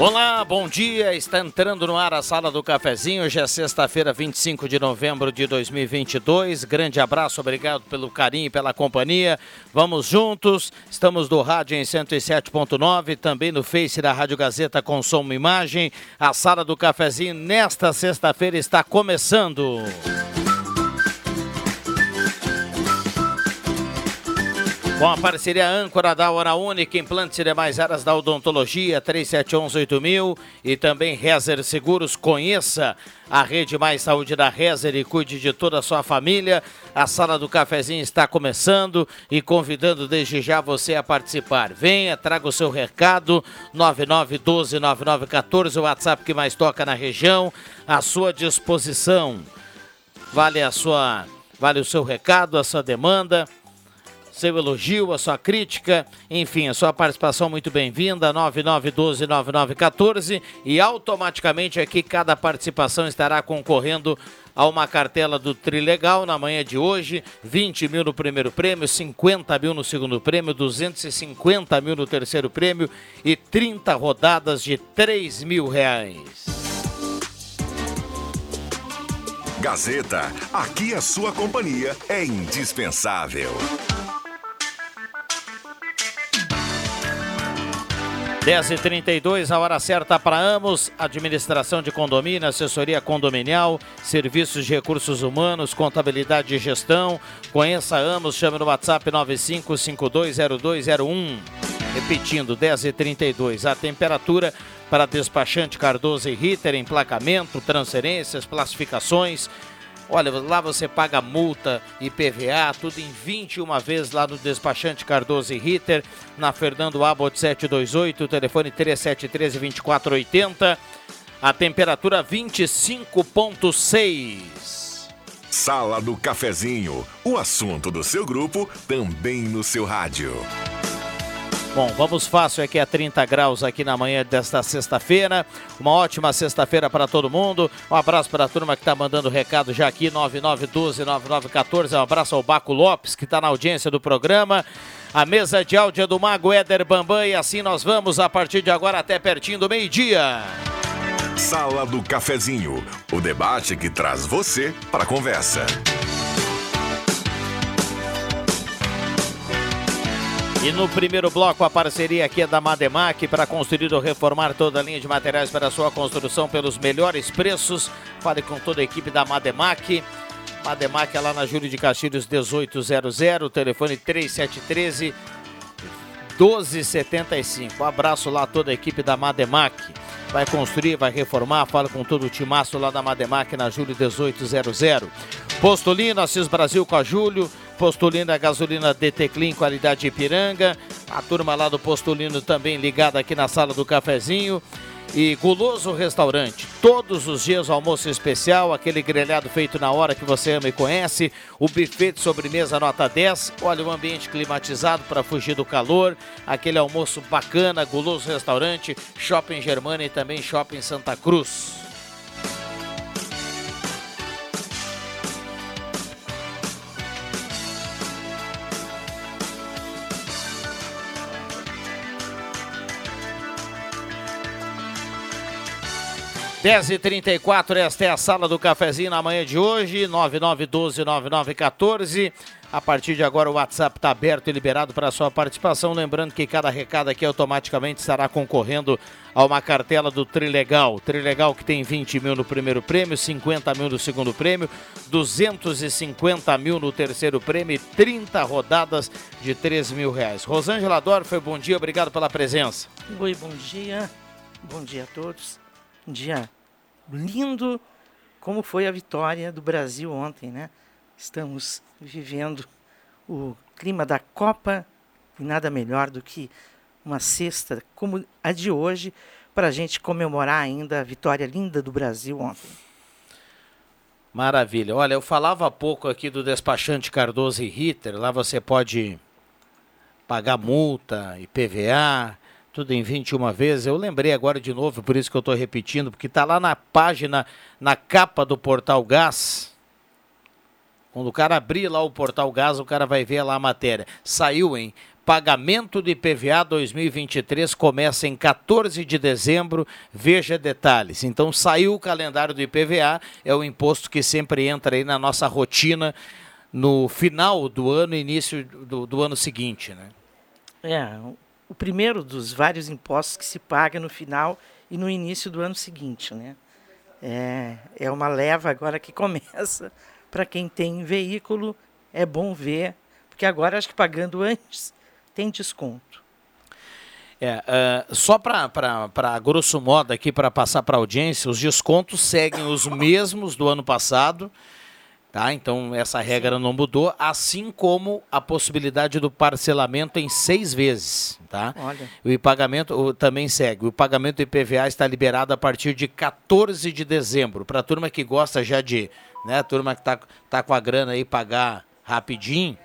Olá, bom dia. Está entrando no ar a sala do cafezinho. Hoje é sexta-feira, 25 de novembro de 2022. Grande abraço, obrigado pelo carinho e pela companhia. Vamos juntos. Estamos do rádio em 107.9, também no Face da Rádio Gazeta com som e imagem. A sala do cafezinho nesta sexta-feira está começando. Com a parceria âncora da Hora Única, implantes e demais áreas da odontologia, 3711-8000 e também Rezer Seguros. Conheça a rede Mais Saúde da Rezer e cuide de toda a sua família. A sala do cafezinho está começando e convidando desde já você a participar. Venha, traga o seu recado, 9912-9914, o WhatsApp que mais toca na região, à sua disposição. Vale a sua, vale o seu recado, a sua demanda seu elogio, a sua crítica, enfim, a sua participação muito bem-vinda, 9912-9914 e automaticamente aqui cada participação estará concorrendo a uma cartela do Trilegal na manhã de hoje, 20 mil no primeiro prêmio, 50 mil no segundo prêmio, 250 mil no terceiro prêmio e 30 rodadas de 3 mil reais. Gazeta, aqui a sua companhia é indispensável. 10h32, a hora certa para Amos, administração de condomínio, assessoria condominial, serviços de recursos humanos, contabilidade e gestão. Conheça Amos, chame no WhatsApp 95520201. Repetindo, 10h32, a temperatura para despachante Cardoso e Ritter, emplacamento, transferências, classificações, Olha, lá você paga multa e PVA, tudo em 21 vezes lá no despachante Cardoso e Ritter, na Fernando Abbott 728, telefone 3713 2480. A temperatura 25.6. Sala do Cafezinho, o assunto do seu grupo também no seu rádio. Bom, vamos fácil aqui a 30 graus aqui na manhã desta sexta-feira. Uma ótima sexta-feira para todo mundo. Um abraço para a turma que está mandando recado já aqui, 9912-9914. Um abraço ao Baco Lopes, que está na audiência do programa. A mesa de áudio é do Mago Éder Bambam e assim nós vamos a partir de agora até pertinho do meio-dia. Sala do Cafezinho, o debate que traz você para a conversa. E no primeiro bloco, a parceria aqui é da Mademac para construir ou reformar toda a linha de materiais para sua construção pelos melhores preços. Fale com toda a equipe da Mademac. Mademac é lá na Júlio de Castilhos 1800, telefone 3713 1275. Um abraço lá a toda a equipe da Mademac. Vai construir, vai reformar, fala com todo o timaço lá da Mademac na Júlio 1800. Postolino, Assis Brasil com a Júlio. Postulino, a gasolina DT Clean, qualidade Ipiranga. A turma lá do Postulino também ligada aqui na sala do cafezinho. E Guloso Restaurante, todos os dias almoço especial, aquele grelhado feito na hora que você ama e conhece, o buffet de sobremesa nota 10, olha o ambiente climatizado para fugir do calor, aquele almoço bacana, Guloso Restaurante, Shopping Germana e também Shopping Santa Cruz. 10h34, esta é a sala do cafezinho na manhã de hoje, 9912-9914. A partir de agora o WhatsApp está aberto e liberado para sua participação. Lembrando que cada recado aqui automaticamente estará concorrendo a uma cartela do Trilegal. Trilegal que tem 20 mil no primeiro prêmio, 50 mil no segundo prêmio, 250 mil no terceiro prêmio e 30 rodadas de 3 mil reais. Rosângela Dorfer, bom dia, obrigado pela presença. Oi, bom dia. Bom dia a todos. Um dia lindo, como foi a vitória do Brasil ontem, né? Estamos vivendo o clima da Copa e nada melhor do que uma sexta como a de hoje para a gente comemorar ainda a vitória linda do Brasil ontem. Maravilha. Olha, eu falava há pouco aqui do despachante Cardoso e Ritter. Lá você pode pagar multa, IPVA, tudo em 21 vezes. Eu lembrei agora de novo, por isso que eu estou repetindo, porque está lá na página, na capa do Portal Gás quando o cara abrir lá o portal Gás, o cara vai ver lá a matéria. Saiu, hein? Pagamento de IPVA 2023 começa em 14 de dezembro. Veja detalhes. Então saiu o calendário do IPVA, é o imposto que sempre entra aí na nossa rotina no final do ano início do, do ano seguinte, né? É, o primeiro dos vários impostos que se paga no final e no início do ano seguinte, né? É, é uma leva agora que começa para quem tem veículo, é bom ver, porque agora acho que pagando antes tem desconto. É, uh, só para grosso modo aqui, para passar para a audiência, os descontos seguem os mesmos do ano passado, tá? Então essa regra não mudou, assim como a possibilidade do parcelamento em seis vezes, tá? Olha. O pagamento o, também segue. O pagamento do IPVA está liberado a partir de 14 de dezembro. Para a turma que gosta já de né? A turma que tá, tá com a grana aí pagar rapidinho.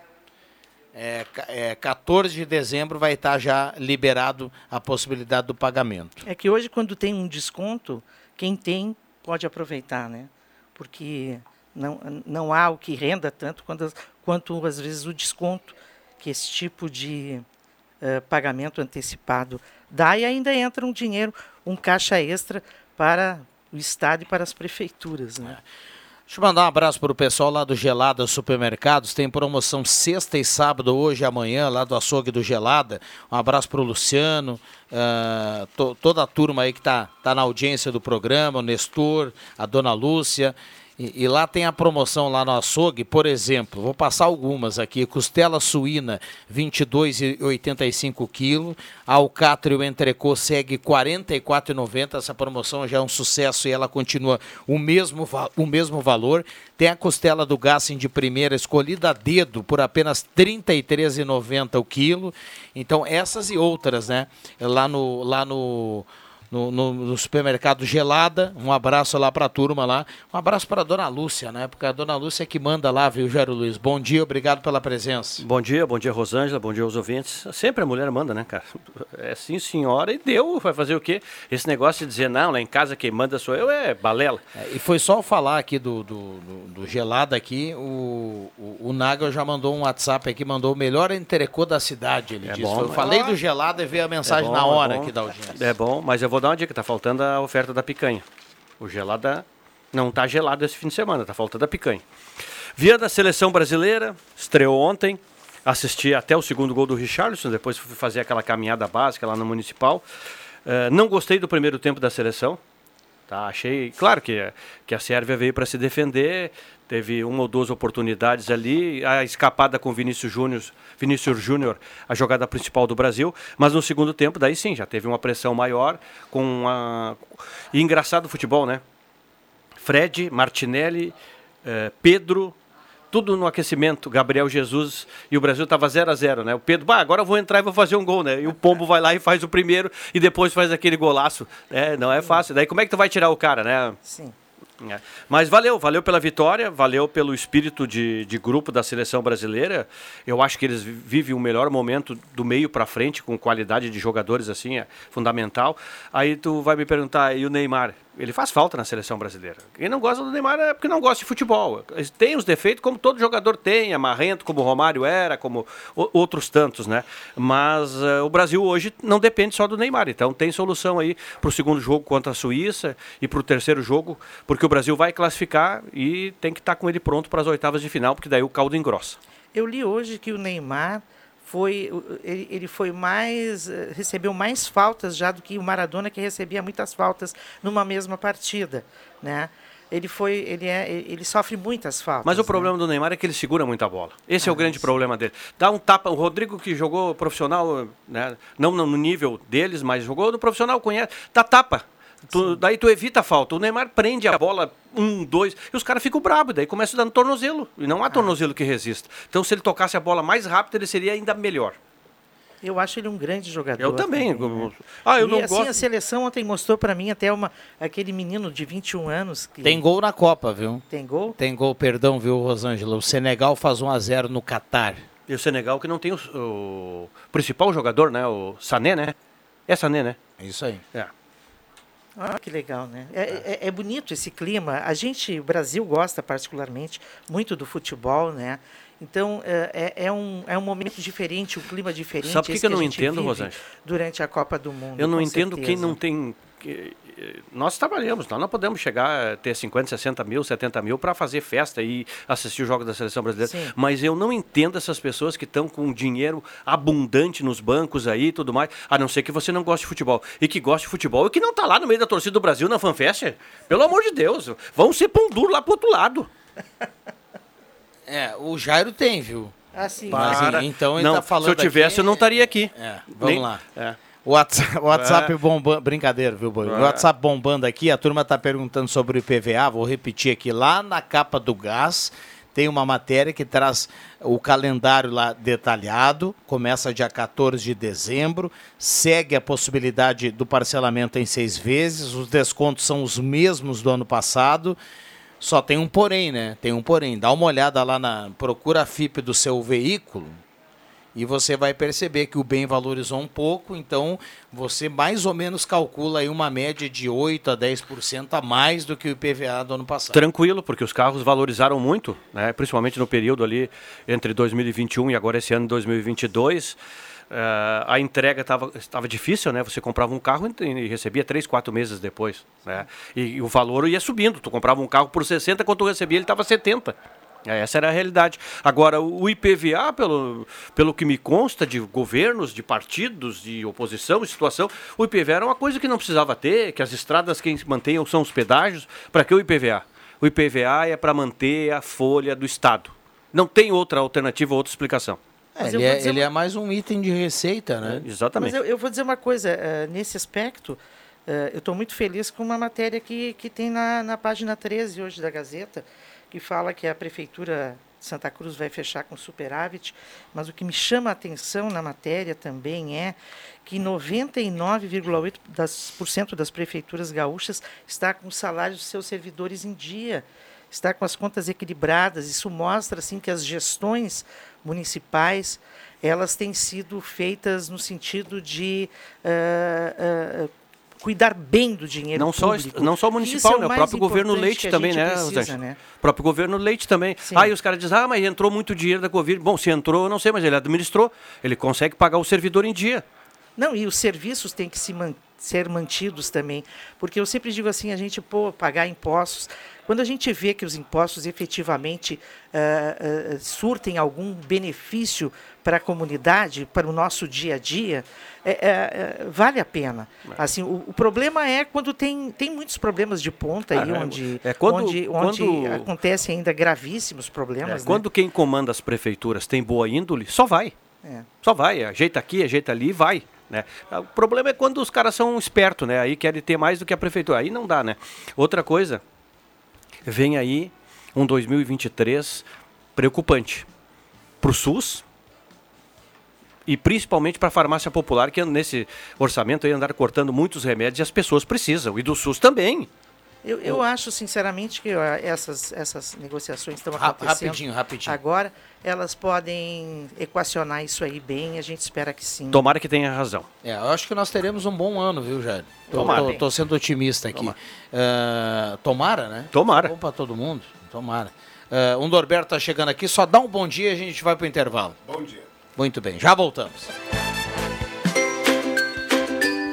É, é, 14 de dezembro vai estar tá já liberado a possibilidade do pagamento. É que hoje, quando tem um desconto, quem tem pode aproveitar, né? Porque não, não há o que renda tanto quanto, quanto às vezes o desconto que esse tipo de uh, pagamento antecipado dá e ainda entra um dinheiro, um caixa extra para o Estado e para as prefeituras, né? É. Deixa eu mandar um abraço para o pessoal lá do Gelada Supermercados. Tem promoção sexta e sábado, hoje e amanhã, lá do açougue do Gelada. Um abraço para o Luciano, uh, to, toda a turma aí que está tá na audiência do programa, o Nestor, a Dona Lúcia. E, e, lá tem a promoção lá no açougue, por exemplo, vou passar algumas aqui, costela suína 22,85 kg, alcatra e o entrecô segue 44,90, essa promoção já é um sucesso e ela continua o mesmo, o mesmo valor. Tem a costela do Gassen de primeira escolhida a dedo por apenas R$ 33,90 o quilo. Então essas e outras, né? Lá no lá no no, no, no, supermercado Gelada. Um abraço lá para a turma lá. Um abraço para a dona Lúcia, né? Porque a dona Lúcia é que manda lá, viu, Jairo Luiz? Bom dia, obrigado pela presença. Bom dia, bom dia, Rosângela, bom dia aos ouvintes. Sempre a mulher manda, né, cara? É sim, senhora, e deu. Vai fazer o quê? Esse negócio de dizer, não, lá em casa quem manda sou eu, é balela. É, e foi só falar aqui do, do, do, do Gelada aqui, o, o, o Nagel já mandou um WhatsApp aqui, mandou o melhor entrecô da cidade, ele é disse. Bom, eu falei do Gelada e veio a mensagem é bom, na hora é aqui da audiência. É bom, mas eu vou dar uma dica, tá faltando a oferta da picanha. O gelada não tá gelado esse fim de semana, tá faltando a picanha. Via da seleção brasileira, estreou ontem, assisti até o segundo gol do Richarlison, depois fui fazer aquela caminhada básica lá no Municipal. Uh, não gostei do primeiro tempo da seleção, Tá, achei, claro que, que a Sérvia veio para se defender, teve uma ou duas oportunidades ali, a escapada com Vinícius Júnior, Vinícius Júnior, a jogada principal do Brasil, mas no segundo tempo daí sim, já teve uma pressão maior com a e engraçado o futebol, né? Fred, Martinelli, eh, Pedro, tudo no aquecimento, Gabriel Jesus e o Brasil estava 0 a 0 né? O Pedro, bah, agora eu vou entrar e vou fazer um gol, né? E o Pombo vai lá e faz o primeiro e depois faz aquele golaço. É, não é fácil. Daí como é que tu vai tirar o cara, né? Sim. É. Mas valeu, valeu pela vitória, valeu pelo espírito de, de grupo da seleção brasileira. Eu acho que eles vivem o melhor momento do meio para frente, com qualidade de jogadores assim, é fundamental. Aí tu vai me perguntar, e o Neymar? Ele faz falta na seleção brasileira. Quem não gosta do Neymar é porque não gosta de futebol. Tem os defeitos, como todo jogador tem, é marrento, como o Romário era, como outros tantos, né? Mas uh, o Brasil hoje não depende só do Neymar. Então tem solução aí para o segundo jogo contra a Suíça e para o terceiro jogo, porque o Brasil vai classificar e tem que estar tá com ele pronto para as oitavas de final, porque daí o caldo engrossa. Eu li hoje que o Neymar foi ele, ele foi mais eh, recebeu mais faltas já do que o Maradona que recebia muitas faltas numa mesma partida, né? Ele foi ele é ele sofre muitas faltas. Mas o né? problema do Neymar é que ele segura muita bola. Esse é o Ah, grande sim. problema dele. Dá um tapa. O Rodrigo que jogou profissional, né, não no nível deles, mas jogou no profissional, conhece. Dá tapa. Tu- daí tu evita a falta. O Neymar prende a bola, um, dois, e os caras ficam bravos, daí começa dando tornozelo. E Ah. não há tornozelo que resista. Então, se ele tocasse a bola mais rápido, ele seria ainda melhor. Eu acho ele um grande jogador. Eu também. né? Ah, eu e não assim, gosto. a seleção ontem mostrou para mim até uma aquele menino de 21 anos que Tem gol na Copa, viu? tem gol. Tem gol, perdão, viu, Rosângela? O Senegal faz 1 a 0 no Catar. E o Senegal que não tem o, o principal jogador, né? O Sané, né? É Sané, né? É isso aí. É. Ah, que legal, né? É, é- é bonito esse clima. A gente, o Brasil gosta particularmente muito do futebol, né? Então é, é- é um, é um momento diferente, um clima diferente. Sabe por que que eu não entendo, Rosângela? Durante a Copa do Mundo. Eu não entendo quem certeza. não tem. Eh, Nós trabalhamos, nós não podemos chegar a ter 50, 60 mil, 70 mil para fazer festa e assistir o jogo da seleção brasileira. Sim. Mas eu não entendo essas pessoas que estão com dinheiro abundante nos bancos aí e tudo mais, a não ser que você não goste de futebol. E que goste de futebol e que não está lá no meio da torcida do Brasil na FanFest. Pelo amor de Deus, vão ser pão duro lá pro outro lado. É, o Jairo tem, viu? Assim, Mas, Para. então ele não, tá falando se eu tivesse, aqui- eu não estaria aqui. É, vamos Nem- lá. É. WhatsApp, WhatsApp bombando. Brincadeira, viu, Boi? É. WhatsApp bombando aqui, a turma está perguntando sobre o IPVA. Vou repetir aqui. Lá na capa do gás tem uma matéria que traz o calendário lá detalhado. Começa dia 14 de dezembro. Segue a possibilidade do parcelamento em seis vezes. Os descontos são os mesmos do ano passado. Só tem um porém, né? Tem um porém. Dá uma olhada lá na. Procura a FIP do seu veículo e você vai perceber que o bem valorizou um pouco, então você mais ou menos calcula aí uma média de 8 a 10% a mais do que o IPVA do ano passado. Tranquilo, porque os carros valorizaram muito, né? principalmente no período ali entre 2021 e agora esse ano 2022. Eh, a entrega estava difícil, né? Você comprava um carro e e recebia três, quatro meses depois, né? E, e o valor ia subindo. Tu comprava um carro por 60, quando tu recebia ele estava 70. É, Essa era a realidade. Agora, o IPVA, pelo, pelo que me consta de governos, de partidos, de oposição, de situação, o IPVA era uma coisa que não precisava ter, que as estradas quem mantenham são os pedágios. Para que o IPVA? O IPVA é para manter a folha do Estado. Não tem outra alternativa, outra explicação. É, Mas eu ele, é, ele uma- é mais um item de receita, né? Mas Exatamente. eu, eu vou dizer uma coisa, eh, nesse aspecto, eh, eu estou muito feliz com uma matéria que, que tem na, na página 13 hoje da Gazeta, que fala que a Prefeitura de Santa Cruz vai fechar com superávit, mas o que me chama a atenção na matéria também é que 99,8% das, prefeituras gaúchas está com o salário dos seus servidores em dia, está com as contas equilibradas. Isso mostra assim que as gestões municipais elas têm sido feitas no sentido de ah, ah, cuidar bem do dinheiro Não só, público. não só o Isso municipal, é o né? O próprio governo Leite também, né, precisa, né? O próprio governo Leite também. Sim. Aí os caras dizem, ah, mas entrou muito dinheiro da Covid. Bom, se entrou, eu não sei, mas ele administrou. Ele consegue pagar o servidor em dia. Não, e os serviços têm que se man- ser mantidos também. Porque eu sempre digo assim, a gente pô, pagar impostos. Quando a gente vê que os impostos efetivamente ah, ah, surtem algum benefício para a comunidade, para o nosso dia a dia, é- é- é, vale a pena. Assim, o, o problema é quando tem, tem muitos problemas de ponta aí, Ah, é, onde, é quando- onde, onde quando- acontecem ainda gravíssimos É, problemas. né? Quando quem comanda as prefeituras tem boa índole, só vai. É. Só vai, ajeita aqui, ajeita ali e vai. Né? O problema é quando os caras são espertos, né? Aí querem ter mais do que a prefeitura. Aí não dá, né? Outra coisa, vem aí um 2023 preocupante para o SUS e principalmente para a farmácia popular, que nesse orçamento aí andar cortando muitos remédios e as pessoas precisam. E do SUS também. Eu, eu acho, sinceramente, que essas, essas negociações estão acontecendo. rapidinho, rapidinho. Agora, elas podem equacionar isso aí bem, a gente espera que sim. Tomara que tenha razão. É, eu acho que nós teremos um bom ano, viu, Jair? Tô, Tomara. tô- tô sendo otimista aqui. Ah, tomara, né? Tomara. Bom para todo mundo. Tomara. Ah, o Norberto tá chegando aqui, só dá um bom dia e a gente vai pro intervalo. Bom dia. Muito bem, já voltamos.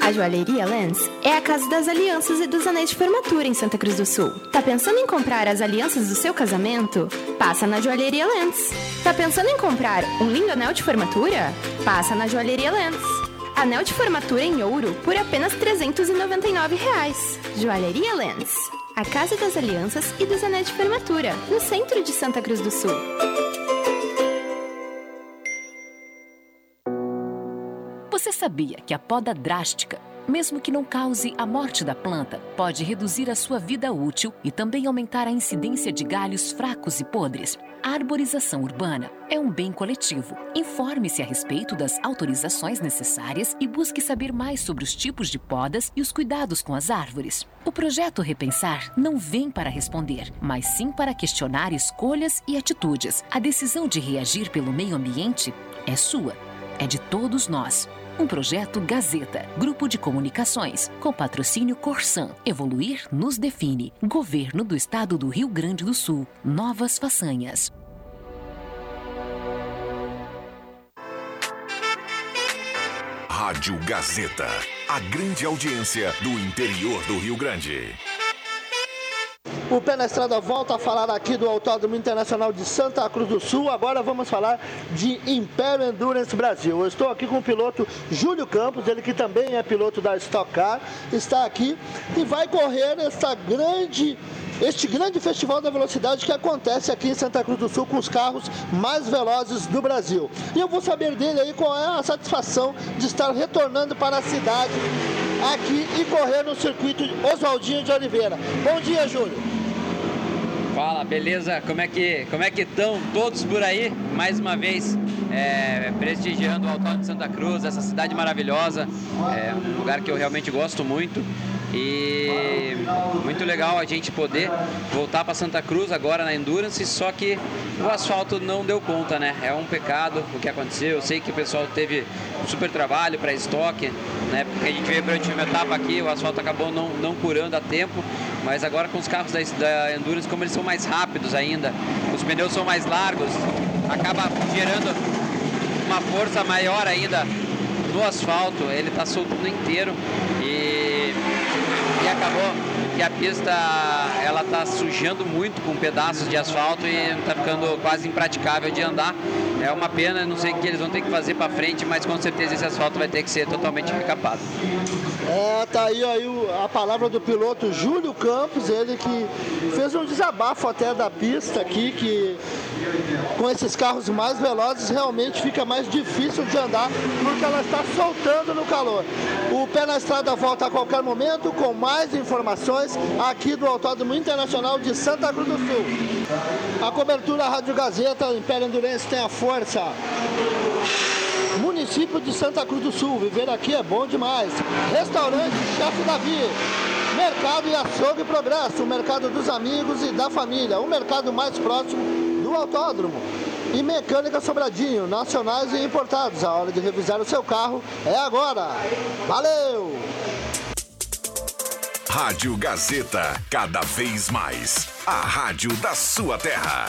A Joalheria Lens é a casa das alianças e dos anéis de formatura em Santa Cruz do Sul. Tá pensando em comprar as alianças do seu casamento? Passa na Joalheria Lens. Tá pensando em comprar um lindo anel de formatura? Passa na Joalheria Lens. Anel de formatura em ouro por apenas 399 reais. Joalheria Lens. A casa das alianças e dos anéis de formatura, no centro de Santa Cruz do Sul. Você sabia que a poda drástica, mesmo que não cause a morte da planta, pode reduzir a sua vida útil e também aumentar a incidência de galhos fracos e podres? A arborização urbana é um bem coletivo. Informe-se a respeito das autorizações necessárias e busque saber mais sobre os tipos de podas e os cuidados com as árvores. O projeto Repensar não vem para responder, mas sim para questionar escolhas e atitudes. A decisão de reagir pelo meio ambiente é sua, é de todos nós. Um projeto Gazeta, Grupo de Comunicações, com patrocínio Corsan. Evoluir nos define. Governo do Estado do Rio Grande do Sul. Novas façanhas. Rádio Gazeta. A grande audiência do interior do Rio Grande. O Pé na Estrada volta a falar aqui do Autódromo Internacional de Santa Cruz do Sul. Agora vamos falar de Império Endurance Brasil. Eu estou aqui com o piloto Júlio Campos, ele que também é piloto da Stock Car, está aqui e vai correr esta grande este grande festival da velocidade que acontece aqui em Santa Cruz do Sul com os carros mais velozes do Brasil. E eu vou saber dele aí qual é a satisfação de estar retornando para a cidade aqui e correr no circuito Oswaldinho de Oliveira. Bom dia, Júlio. Fala, beleza? Como é que como é que estão todos por aí? Mais uma vez é, prestigiando o Autódromo de Santa Cruz, essa cidade maravilhosa, é um lugar que eu realmente gosto muito. E muito legal a gente poder voltar para Santa Cruz agora na Endurance, só que o asfalto não deu conta, né? É um pecado o que aconteceu. Eu sei que o pessoal teve super trabalho para estoque, né? Porque a gente veio para a última etapa aqui, o asfalto acabou não, não curando a tempo, mas agora com os carros da, da Endurance, como eles são mais rápidos ainda, os pneus são mais largos, acaba gerando uma força maior ainda no asfalto, ele está soltando inteiro e e acabou que a pista ela tá sujando muito com pedaços de asfalto e está ficando quase impraticável de andar. É uma pena, não sei o que eles vão ter que fazer para frente, mas com certeza esse asfalto vai ter que ser totalmente recapado. É, tá aí, aí a palavra do piloto Júlio Campos, ele que fez um desabafo até da pista aqui, que com esses carros mais velozes realmente fica mais difícil de andar porque ela está soltando no calor. O pé na estrada volta a qualquer momento com mais informações aqui do Autódromo Internacional de Santa Cruz do Sul. A cobertura Rádio Gazeta Império Endurance tem a força. Município de Santa Cruz do Sul, viver aqui é bom demais. Restaurante Chefe Davi. Mercado e Açougue Progresso, o mercado dos amigos e da família, o mercado mais próximo do autódromo. E Mecânica Sobradinho, nacionais e importados. A hora de revisar o seu carro é agora. Valeu! Rádio Gazeta, cada vez mais. A rádio da sua terra.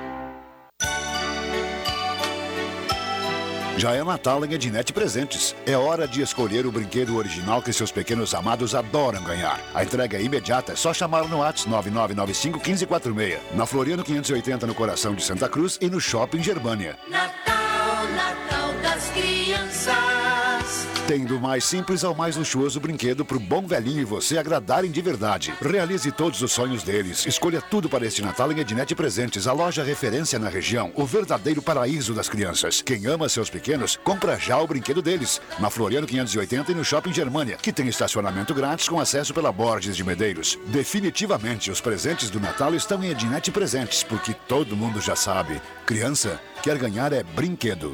Já é Natal em Ednet Presentes. É hora de escolher o brinquedo original que seus pequenos amados adoram ganhar. A entrega é imediata, é só chamar no WhatsApp 9995 1546. Na Floriano 580, no coração de Santa Cruz e no Shopping Germânia. Natal, Natal das crianças. Tem do mais simples ao mais luxuoso brinquedo pro bom velhinho e você agradarem de verdade. Realize todos os sonhos deles. Escolha tudo para este Natal em Ednet Presentes, a loja referência na região, o verdadeiro paraíso das crianças. Quem ama seus pequenos, compra já o brinquedo deles. Na Floriano 580 e no Shopping Germânia, que tem estacionamento grátis com acesso pela Borges de Medeiros. Definitivamente, os presentes do Natal estão em Ednet Presentes, porque todo mundo já sabe. Criança quer ganhar é brinquedo.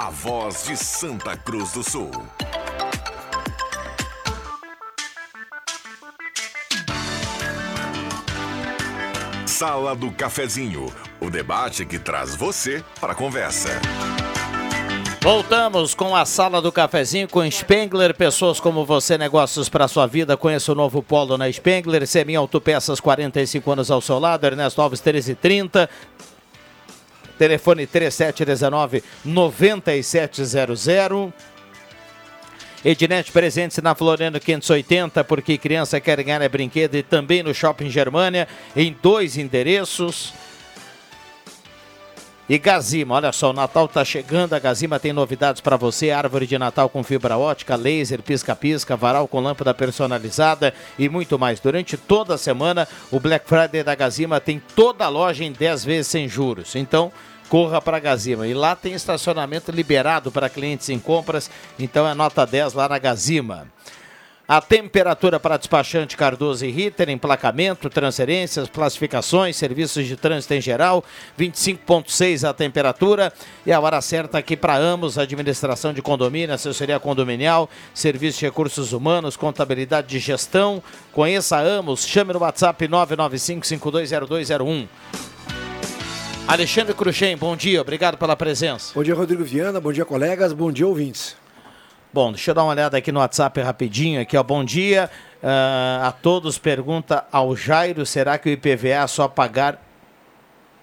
A voz de Santa Cruz do Sul. Sala do Cafezinho. O debate que traz você para a conversa. Voltamos com a sala do cafezinho com Spengler, pessoas como você, negócios para sua vida. Conheça o novo polo na Spengler, Semin Autopeças, 45 anos ao seu lado, Ernesto Alves 1330. Telefone 3719 9700. Ednet presentes na Floriano 580, porque criança quer ganhar é brinquedo e também no Shopping Germânia, em dois endereços. E Gazima, olha só, o Natal está chegando, a Gazima tem novidades para você, árvore de Natal com fibra ótica, laser, pisca-pisca, varal com lâmpada personalizada e muito mais. Durante toda a semana, o Black Friday da Gazima tem toda a loja em 10 vezes sem juros. Então, corra para a Gazima. E lá tem estacionamento liberado para clientes em compras, então é nota 10 lá na Gazima. A temperatura para despachante Cardoso e Ritter, emplacamento, transferências, classificações, serviços de trânsito em geral, 25,6 a temperatura. E a hora certa aqui para Amos, administração de condomínio, assessoria condominial, serviço de recursos humanos, contabilidade de gestão. Conheça a Amos, chame no WhatsApp 995-520201. Alexandre Cruxem, bom dia, obrigado pela presença. Bom dia, Rodrigo Viana, bom dia, colegas, bom dia, ouvintes. Bom, deixa eu dar uma olhada aqui no WhatsApp rapidinho. Aqui, ó. Bom dia uh, a todos. Pergunta ao Jairo: será que o IPVA é só pagar.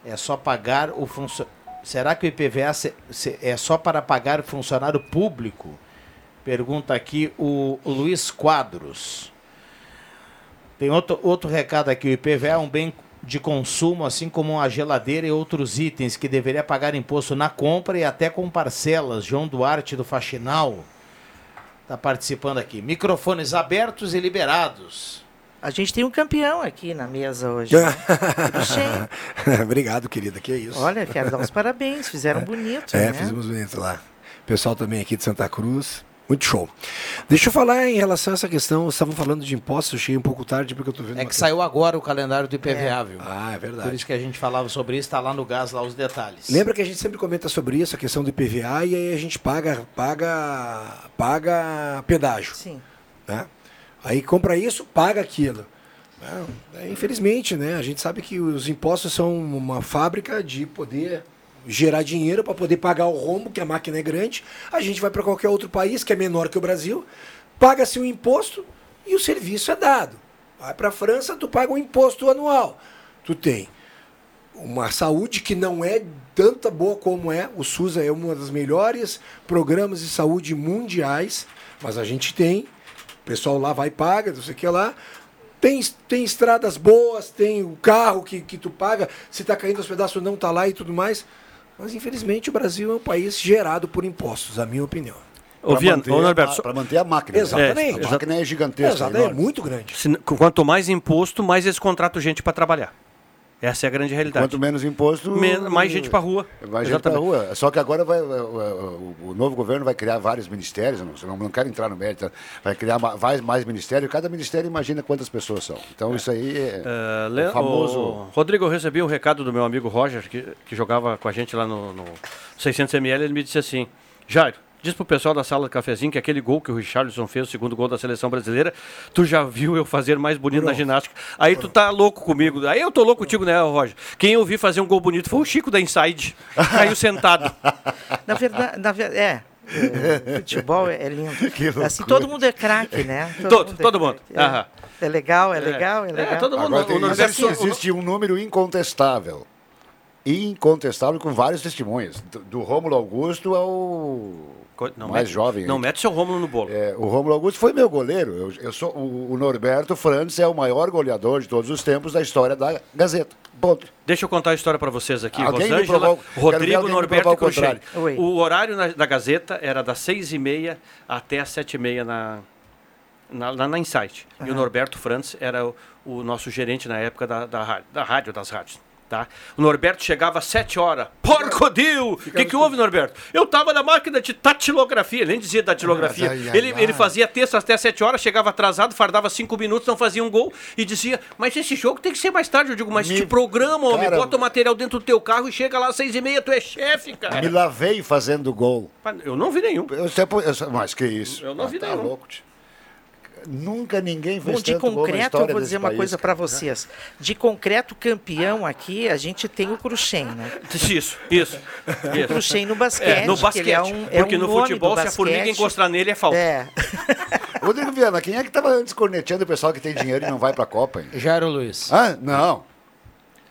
É só pagar o funcionário. Será que o IPVA se, se, é só para pagar o funcionário público? Pergunta aqui o, o Luiz Quadros. Tem outro, outro recado aqui: o IPVA é um bem de consumo, assim como a geladeira e outros itens que deveria pagar imposto na compra e até com parcelas. João Duarte do Faxinal está participando aqui. Microfones abertos e liberados. A gente tem um campeão aqui na mesa hoje. Né? Obrigado, querida. Que é isso. Olha, quero dar os parabéns. Fizeram bonito. É, né? fizemos bonito lá. Pessoal também aqui de Santa Cruz. Muito show. Deixa eu falar em relação a essa questão. Estavam falando de impostos, eu cheguei um pouco tarde porque eu tô vendo. É que saiu agora o calendário do IPVA, é. viu? Ah, é verdade. Por isso que a gente falava sobre isso, está lá no gás, lá os detalhes. Lembra que a gente sempre comenta sobre isso, a questão do IPVA, e aí a gente paga, paga, paga pedágio. Sim. Né? Aí compra isso, paga aquilo. É, infelizmente, né? A gente sabe que os impostos são uma fábrica de poder gerar dinheiro para poder pagar o rombo, que a máquina é grande. A gente vai para qualquer outro país que é menor que o Brasil, paga-se um imposto e o serviço é dado. Vai para a França, tu paga um imposto anual. Tu tem uma saúde que não é tanta boa como é. O SUS é uma das melhores programas de saúde mundiais, mas a gente tem. O pessoal lá vai paga, não sei o que lá. Tem, tem estradas boas, tem o carro que, que tu paga, se está caindo aos pedaços não está lá e tudo mais. Mas infelizmente o Brasil é um país gerado por impostos, a minha opinião. Para manter a máquina. Exatamente. É, a máquina é gigantesca. É, é muito grande. Se, quanto mais imposto, mais eles contratam gente para trabalhar. Essa é a grande realidade. Quanto menos imposto, Men mais gente para rua. Mais gente para rua. Só que agora vai, o, novo governo vai criar vários ministérios, não, não quero entrar no mérito, vai criar mais, mais ministérios, cada ministério imagina quantas pessoas são. Então é. isso aí é, uh, o famoso... O, Rodrigo, eu recebi um recado do meu amigo Roger, que, que jogava com a gente lá no, no 600ml, ele me disse assim, Jairo, Diz pro pessoal da sala do cafezinho que aquele gol que o Richarlison fez, o segundo gol da seleção brasileira, tu já viu eu fazer mais bonito na ginástica. Aí tu tá louco comigo. Aí eu tô louco contigo, né, Roger? Quem eu vi fazer um gol bonito foi o Chico da Inside. Caiu sentado. Na verdade, na, é, É, futebol é lindo. Assim, todo mundo é craque, né? Todo, é todo mundo. craque. É. Aham. É legal, é legal, é legal. Agora, tem- existe, existe um número incontestável. Incontestável com vários testemunhas. Do, do Rômulo Augusto ao Não mais mete- jovem. Não mete seu Rômulo no bolo. É, o Rômulo Augusto foi meu goleiro. Eu, eu sou, o, o Norberto Frantz é o maior goleador de todos os tempos da história da Gazeta. Ponto. Deixa eu contar a história para vocês aqui. Alguém Rosângela, Rodrigo, Norberto e o horário na- da Gazeta era das seis e meia até as sete e meia na, na, lá na Insight. E o. Norberto Frantz era o, o nosso gerente na época da, da, rádio, da rádio, das rádios. Tá? O Norberto chegava às sete horas. Porcodil! O que, que houve, Norberto? Eu tava na máquina de datilografia. Ele nem dizia datilografia. Ai, ai, ele, ai. ele fazia texto até sete horas, chegava atrasado, fardava cinco minutos, não fazia um gol e dizia: Mas esse jogo tem que ser mais tarde. Eu digo: Mas Me- te programa, homem, Cara- bota o material dentro do teu carro e chega lá às seis e meia, tu é chefe, cara. Me lavei fazendo gol. Eu não vi nenhum. Eu sempre, eu, mas que isso? Eu não Ah, vi tá nenhum. louco, tio. Nunca ninguém fez Bom, de tanto gol na concreto, eu vou dizer uma país, coisa para vocês. De concreto campeão aqui, a gente tem o Cruxem, né? Isso, isso. O Cruxem no basquete. É, no que basquete. ele é um- é porque um no nome futebol, do se a formiga encostar nele, é falta. É. Rodrigo Viana, quem é que tava antes corneteando o pessoal que tem dinheiro e não vai pra Copa? Hein? Jairo Luiz. Ah, não.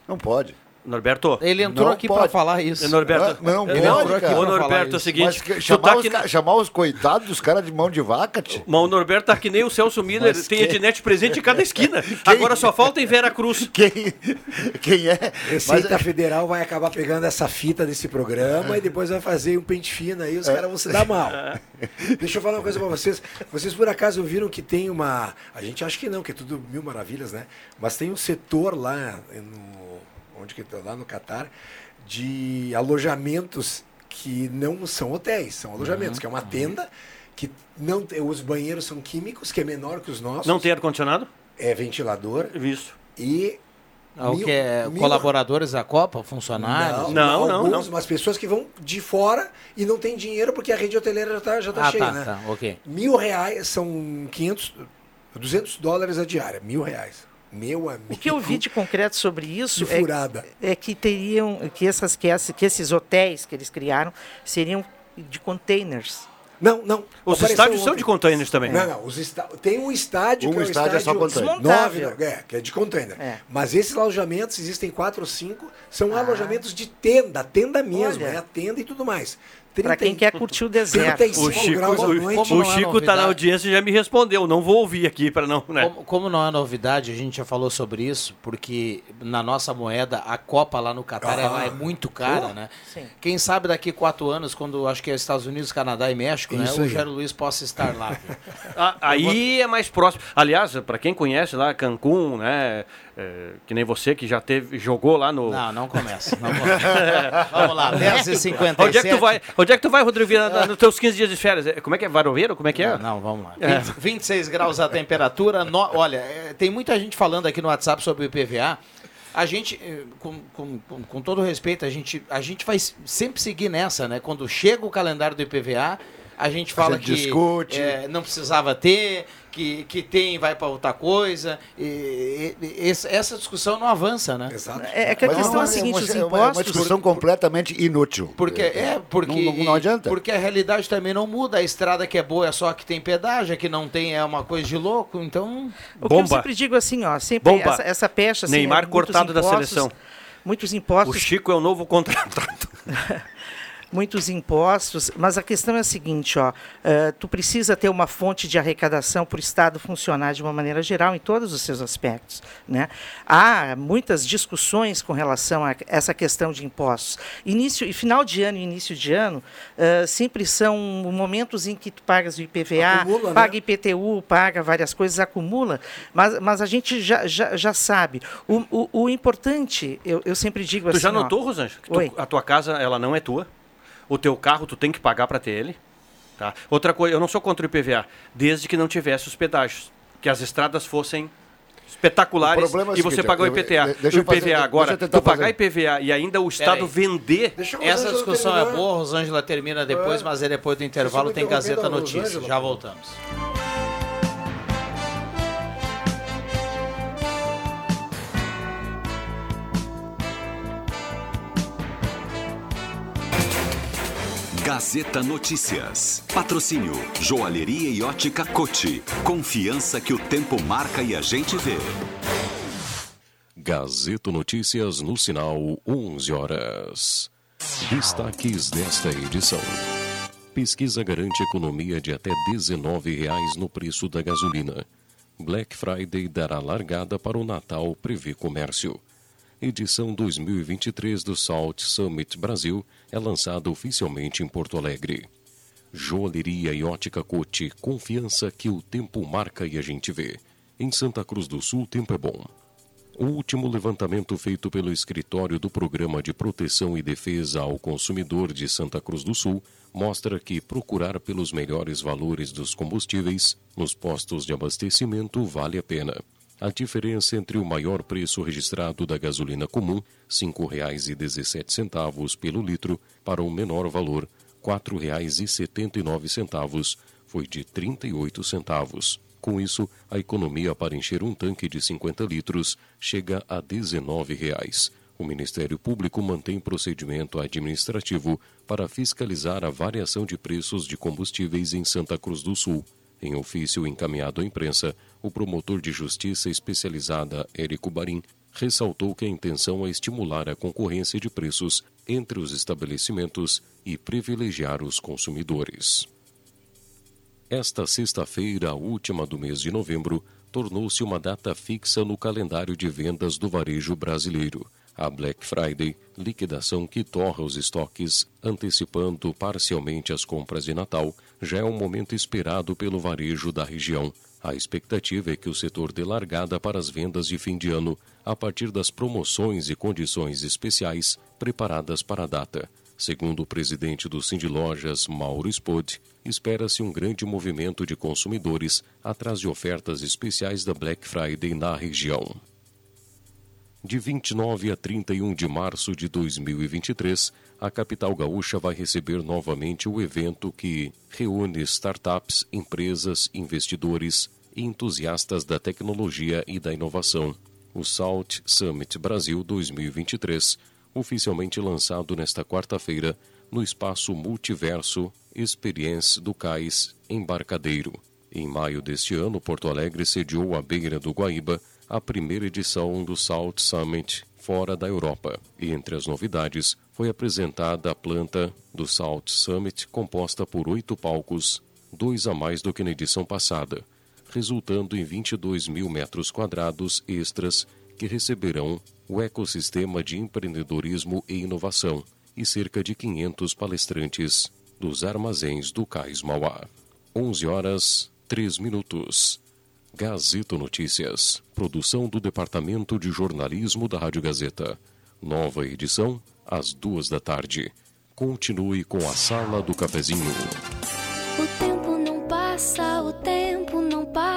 Não pode. Norberto. Ele entrou Não aqui para falar isso. Norberto, Ah, não ele pode, entrou aqui cara. Ô, pra falar Norberto, é o seguinte. Mas chamar, tá os, ca- chamar os coitados dos caras de mão de vaca, tio. Mas o Norberto tá que nem o Celso Miller, Mas tem quem- Ednet presente em cada esquina. Agora só falta em Vera Cruz. Quem, quem é? Receita Mas- Federal vai acabar pegando essa fita desse programa e depois vai fazer um pente fino aí, os caras vão se dar mal. Deixa eu falar uma coisa pra vocês. Vocês por acaso viram que tem uma. A gente acha que não, que é tudo mil maravilhas, né? Mas tem um setor lá no. Onde que tá? Lá no Catar, de alojamentos que não são hotéis, são alojamentos, Uhum. que é uma tenda que não os banheiros são químicos, que é menor que os nossos. Não tem ar-condicionado? É ventilador. Isso. E. Ah, O mil- que é mil- colaboradores da Copa, funcionários? Não, não, alguns, não. mas pessoas que vão de fora e não tem dinheiro porque a rede hoteleira já está já tá Ah, cheia, tá, né? tá, ok. Mil reais são 500, 200 dólares a diária, mil reais. Meu amigo. O que eu vi de concreto sobre isso Que é, é que teriam que essas que, que esses hotéis que eles criaram seriam de containers. Não, não. Os Apareceu estádios são ontem. de containers também. Não, não. Os está... Tem um estádio Um que é o estádio é só container. Nove, é, que é de container. É. Mas esses alojamentos, existem quatro ou cinco, são alojamentos de tenda, tenda mesmo, Ah. Olha. é a tenda e tudo mais. Para quem quer curtir o deserto. 35 O Chico, graus à o, noite. O é Chico tá novidade? na audiência e já me respondeu. Não vou ouvir aqui para não. Né? Como, como não é novidade, a gente já falou sobre isso, porque na nossa moeda, a Copa lá no Catar Ah. ela é muito cara, Oh, né? sim. Quem sabe daqui quatro anos, quando acho que é Estados Unidos, Canadá e México, né? Isso O aí. Jairo Luiz possa estar lá. Ah, aí é mais próximo. Aliás, para quem conhece lá Cancún, né? É, que nem você que já teve, jogou lá no. Não, não começa. Não começa. Vamos lá, 10h57. Onde é que tu vai? Onde é que tu vai, Rodrigo na- nos teus 15 dias de férias? É, Como é que é? Varoeiro? Como é que é? Não, não, vamos lá. É. 20 26 graus a temperatura. no- olha, é, tem muita gente falando aqui no WhatsApp sobre o IPVA. A gente, eh, com, com, com, todo respeito, a gente, a gente vai sempre seguir nessa, né? Quando chega o calendário do IPVA, a gente fala gente que discute. eh, não precisava ter, que, que tem vai para outra coisa. E, e- e- essa discussão não avança, né? Exato. É, é que a Mas questão é a seguinte, os uma, é uma- é uma impostos... discussão completamente inútil. Porque é, porque Não, não- adianta. Porque a realidade também não muda. A estrada que é boa é só a que tem pedágio, a que não tem é uma coisa de louco. Então, O que eu Bomba. sempre digo assim, ó, sempre Bomba. essa, essa pecha... Assim, Neymar é, cortado da impostos- seleção. Muitos O impostos Chico é o novo contratado. muitos impostos, mas a questão é a seguinte, ó, eh, tu precisa ter uma fonte de arrecadação para o Estado funcionar de uma maneira geral em todos os seus aspectos, né? Há muitas discussões com relação a essa questão de impostos. Início e final de ano e início de ano eh, sempre são momentos em que tu pagas o IPVA, Acumula, né? paga IPTU, paga várias coisas, acumula, mas, mas a gente já, já, já sabe. O, o, o importante, eu, eu sempre digo Tu assim, já ó, notou, Rosângela, que tu- a tua casa ela não é tua? O teu carro tu tem que pagar para ter ele? Tá? Outra coisa, eu não sou contra o IPVA, desde que não tivesse os pedágios, que as estradas fossem espetaculares é e você seguinte, pagar o IPTA. eu- deixa o eu fazer- IPVA deixa agora, tu pagar fazer. IPVA e ainda o Estado vender, essa discussão é terminar. boa. Rosângela termina depois, É. mas é depois do intervalo. Tem interrompendo Gazeta Notícias. Já voltamos. Gazeta Notícias. Patrocínio Joalheria e Ótica Cote. Confiança que o tempo marca e a gente vê. Gazeta Notícias no sinal 11 horas. Destaques desta edição. Pesquisa garante economia de até 19 reais no preço da gasolina. Black Friday dará largada para o Natal, prevê comércio. Edição 2023 do Salt Summit Brasil é lançada oficialmente em Porto Alegre. Joalheria e ótica Cote, confiança que o tempo marca e a gente vê. Em Santa Cruz do Sul, tempo é bom. O último levantamento feito pelo escritório do Programa de Proteção e Defesa ao Consumidor de Santa Cruz do Sul mostra que procurar pelos melhores valores dos combustíveis nos postos de abastecimento vale a pena. A diferença entre o maior preço registrado da gasolina comum, R$ 5,17 pelo litro, para o menor valor, R$ 4,79, foi de 38 centavos. Com isso, a economia para encher um tanque de 50 litros chega a 19 reais. O Ministério Público mantém procedimento administrativo para fiscalizar a variação de preços de combustíveis em Santa Cruz do Sul. Em ofício encaminhado à imprensa, o promotor de justiça especializada Érico Barim ressaltou que a intenção é estimular a concorrência de preços entre os estabelecimentos e privilegiar os consumidores. Esta sexta-feira, última do mês de novembro, tornou-se uma data fixa no calendário de vendas do varejo brasileiro. A Black Friday, liquidação que torra os estoques, antecipando parcialmente as compras de Natal, já é um momento esperado pelo varejo da região. A expectativa é que o setor dê largada para as vendas de fim de ano, a partir das promoções e condições especiais preparadas para a data. Segundo o presidente do Cindy Lojas, Mauro Spode, espera-se um grande movimento de consumidores atrás de ofertas especiais da Black Friday na região. De 29 a 31 de março de 2023, a capital gaúcha vai receber novamente o evento que reúne startups, empresas, investidores e entusiastas da tecnologia e da inovação. O Salt Summit Brasil 2023, oficialmente lançado nesta quarta-feira no espaço Multiverso Experience do Cais Embarcadeiro. Em maio deste ano, Porto Alegre sediou à beira do Guaíba a primeira edição do Salt Summit fora da Europa. E entre as novidades foi apresentada a planta do Salt Summit composta por oito palcos, dois a mais do que na edição passada, resultando em 22 mil metros quadrados extras que receberão o ecossistema de empreendedorismo e inovação e cerca de 500 palestrantes dos armazéns do Cais Mauá. 11 horas 3 minutos. Gazeta Notícias. Produção do Departamento de Jornalismo da Rádio Gazeta. Nova edição, às duas da tarde. Continue com a Sala do Cafezinho. O tempo não passa, o tempo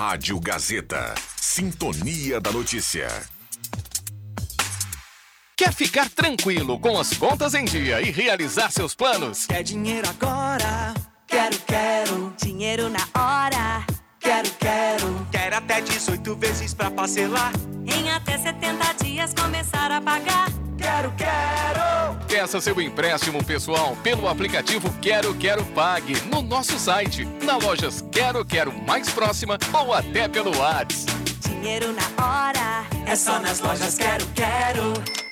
Rádio Gazeta. Sintonia da Notícia. Quer ficar tranquilo com as contas em dia e realizar seus planos? Quer dinheiro agora? Quero, quero. Dinheiro na hora? Quero, quero. Quer até 18 vezes pra parcelar? Em até 70 dias começar a pagar? Quero, quero. Peça seu empréstimo pessoal pelo aplicativo Quero Quero Pague no nosso site, na lojas Quero Quero mais próxima ou até pelo WhatsApp. Dinheiro na hora. É só nas lojas Quero, quero.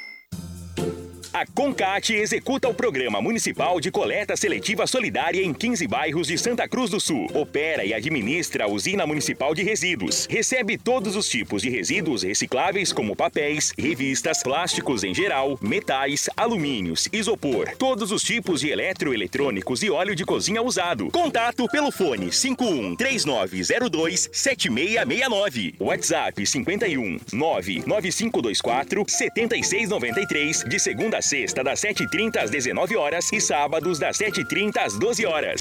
A Concat executa o Programa Municipal de Coleta Seletiva Solidária em 15 bairros de Santa Cruz do Sul. Opera e administra a Usina Municipal de Resíduos. Recebe todos os tipos de resíduos recicláveis, como papéis, revistas, plásticos em geral, metais, alumínios, isopor, todos os tipos de eletroeletrônicos e óleo de cozinha usado. Contato pelo fone 51 3902 7669. WhatsApp 51 99524 7693 de segunda a sexta, das 7h30 às 19 horas e sábados, das 7h30 às 12 horas.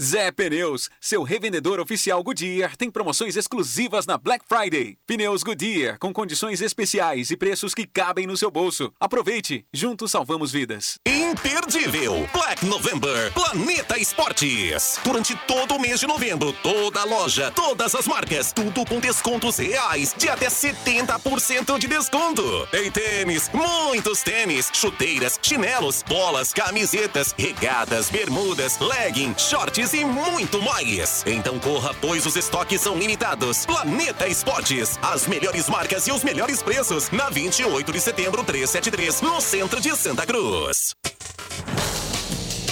Zé Pneus, seu revendedor oficial Goodyear, tem promoções exclusivas na Black Friday. Pneus Goodyear, com condições especiais e preços que cabem no seu bolso. Aproveite, juntos salvamos vidas. Imperdível Black November Planeta Esportes. Durante todo o mês de novembro, toda loja, todas as marcas, tudo com descontos reais de até 70% de desconto. Tem tênis, muitos tênis, chuteiras, chinelos, bolas, camisetas, regadas, bermudas, legging, shorts e muito mais. Então corra, pois os estoques são limitados. Planeta Esportes, as melhores marcas e os melhores preços na 28 de setembro 373, no centro de Santa Cruz.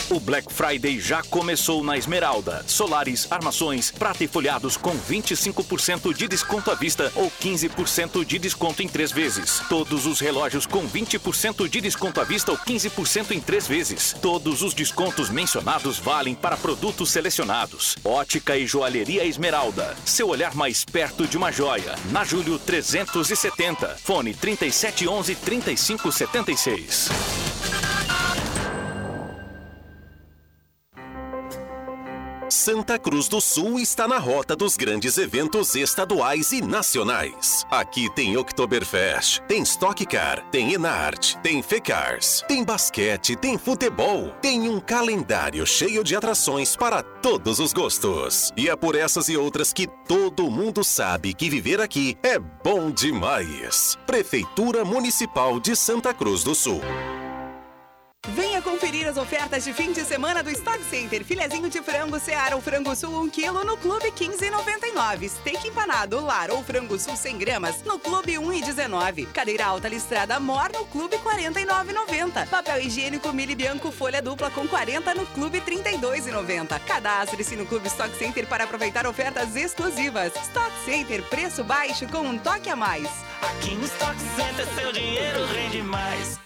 O Black Friday já começou na Esmeralda. Solares, armações, prata e folhados com 25% de desconto à vista ou 15% de desconto em três vezes. Todos os relógios com 20% de desconto à vista ou 15% em três vezes. Todos os descontos mencionados valem para produtos selecionados. Ótica e Joalheria Esmeralda. Seu olhar mais perto de uma joia. Na Júlio 370. Fone 3711 3576. Santa Cruz do Sul está na rota dos grandes eventos estaduais e nacionais. Aqui tem Oktoberfest, tem Stock Car, tem Enart, tem Fecars, tem basquete, tem futebol, tem um calendário cheio de atrações para todos os gostos. E é por essas e outras que todo mundo sabe que viver aqui é bom demais. Prefeitura Municipal de Santa Cruz do Sul. Venha conferir as ofertas de fim de semana do Stock Center. Filezinho de frango Seara ou frango sul 1 kg no Clube 15,99. Steak empanado lar ou frango sul 100 gramas no Clube 1,19. Cadeira alta listrada Mor no Clube 49,90. Papel higiênico Mili Bianco folha dupla com 40 no Clube 32,90. Cadastre-se no Clube Stock Center para aproveitar ofertas exclusivas. Stock Center, preço baixo com um toque a mais. Aqui no Stock Center seu dinheiro rende mais.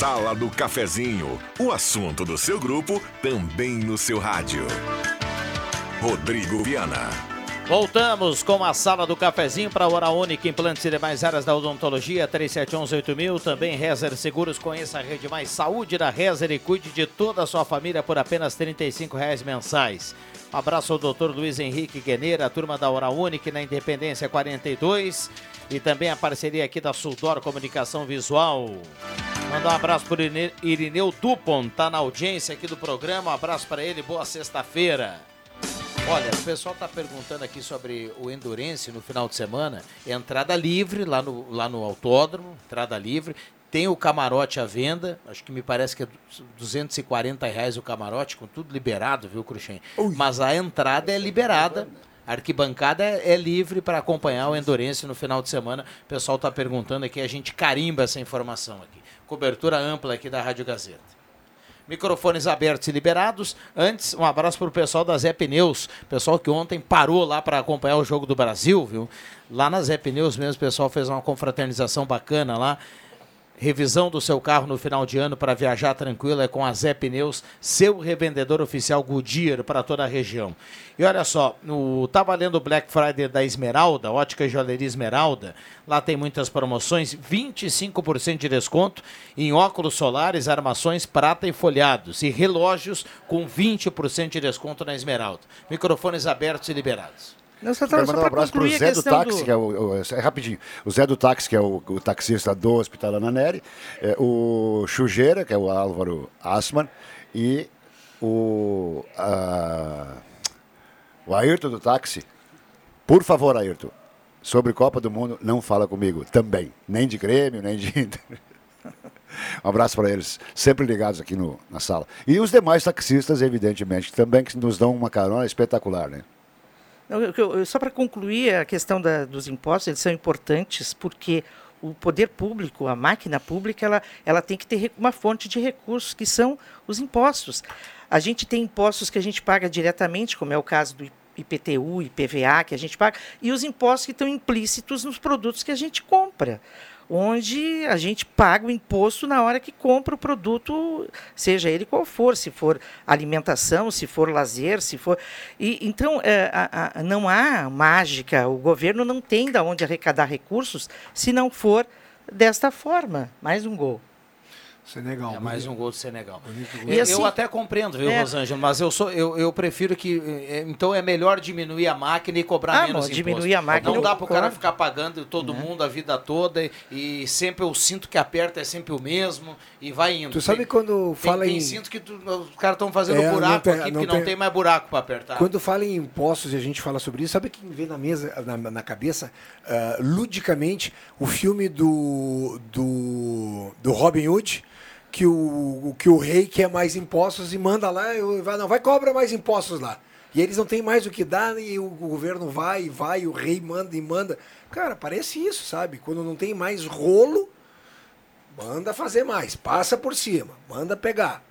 Sala do Cafezinho, o assunto do seu grupo também no seu rádio. Rodrigo Viana. Voltamos com a sala do cafezinho para a Hora Única, implantes e demais áreas da odontologia, 37118000. Também Rezer Seguros, conheça a rede mais saúde da Rezer e cuide de toda a sua família por apenas 35 reais mensais. Um abraço ao doutor Luiz Henrique Gueneira, turma da Hora Única na Independência 42 e também a parceria aqui da Suldor Comunicação Visual. Mandar um abraço para Irineu Dupont, tá na audiência aqui do programa. Um abraço para ele, boa sexta-feira. Olha, o pessoal está perguntando aqui sobre o Endurance no final de semana. Entrada livre lá no, lá no autódromo, entrada livre. Tem o camarote à venda, acho que me parece que é 240 reais o camarote, com tudo liberado, viu, Cruxem? Mas a entrada é liberada. A arquibancada é livre para acompanhar o Endurance no final de semana. O pessoal está perguntando aqui, a gente carimba essa informação aqui. Cobertura ampla aqui da Rádio Gazeta. Microfones abertos e liberados. Antes, um abraço para o pessoal da Zé Pneus. Pessoal que ontem parou lá para acompanhar o jogo do Brasil, viu? Lá na Zé Pneus mesmo, o pessoal fez uma confraternização bacana lá. Revisão do seu carro no final de ano para viajar tranquilo é com a Zé Pneus, seu revendedor oficial Goodyear para toda a região. E olha só, no, tá valendo o Black Friday da Esmeralda, Ótica e Joalheria Esmeralda. Lá tem muitas promoções, 25% de desconto em óculos solares, armações, prata e folhados. E relógios com 20% de desconto na Esmeralda. Microfones abertos e liberados. Não, só Quero mandar um abraço para o Zé do Táxi, do... que é o, o, é rapidinho. O Zé do Táxi, que é o, o taxista do Hospital Ananeri, é, o Chujeira, que é o Álvaro Asman, e o, a, o Ayrton do Táxi. Por favor, Ayrton, sobre Copa do Mundo, não fala comigo também. Nem de Grêmio, nem de. Um abraço para eles, sempre ligados aqui no, na sala. E os demais taxistas, evidentemente, também que nos dão uma carona espetacular, né? Só para concluir a questão da, dos impostos, eles são importantes porque o poder público, a máquina pública, ela, ela tem que ter uma fonte de recursos, que são os impostos. A gente tem impostos que a gente paga diretamente, como é o caso do IPTU, IPVA, que a gente paga, e os impostos que estão implícitos nos produtos que a gente compra onde a gente paga o imposto na hora que compra o produto, seja ele qual for, se for alimentação, se for lazer, se for. E, então, é, a, a, não há mágica, o governo não tem de onde arrecadar recursos se não for desta forma. Mais um gol. Senegal. É mais um gol do Senegal. E assim, eu até compreendo, viu, é, Rosângela, mas eu, sou, eu, eu prefiro que. É, então é melhor diminuir a máquina e cobrar ah, menos imposto. diminuir a máquina. Não dá para o cara ficar pagando todo né? mundo a vida toda e, e, sempre o cinto que aperta é sempre o mesmo e vai indo. Tu sabe tem, quando fala tem, em. Tem cinto que tu, os caras estão fazendo é, buraco tem, aqui, não porque não tem mais buraco para apertar. Quando fala em impostos e a gente fala sobre isso, sabe quem vem na mesa, na, na cabeça, uh, ludicamente, o filme do, do, do Robin Hood? Que o, que o rei quer mais impostos e manda lá, vai, não, vai cobra mais impostos lá. E eles não têm mais o que dar e o, governo vai e vai, o rei manda e manda. Cara, parece isso, sabe? Quando não tem mais rolo, manda fazer mais, passa por cima, manda pegar.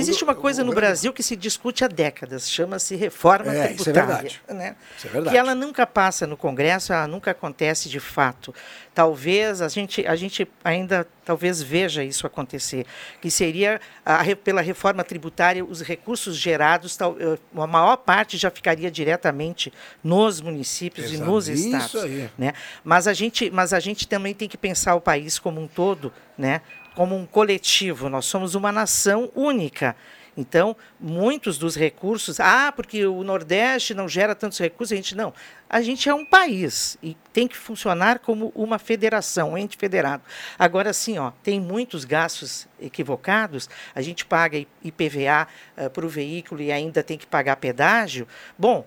Existe uma coisa no Brasil que se discute há décadas, chama-se reforma é, tributária. Isso é verdade. Né? Isso é verdade. Que ela nunca passa no Congresso, ela nunca acontece de fato. Talvez a gente, a gente ainda talvez veja isso acontecer, que seria a, pela reforma tributária os recursos gerados, tal, eh, a maior parte já ficaria diretamente nos municípios Exato. e nos estados. Isso aí. Né? Mas a gente, mas a gente também tem que pensar o país como um todo, né? Como um coletivo, nós somos uma nação única. Então, muitos dos recursos, ah, porque o Nordeste não gera tantos recursos, a gente não. A gente é um país e tem que funcionar como uma federação, um ente federado. Agora sim, ó, tem muitos gastos equivocados, a gente paga IPVA uh, eh, para o veículo e ainda tem que pagar pedágio. Bom,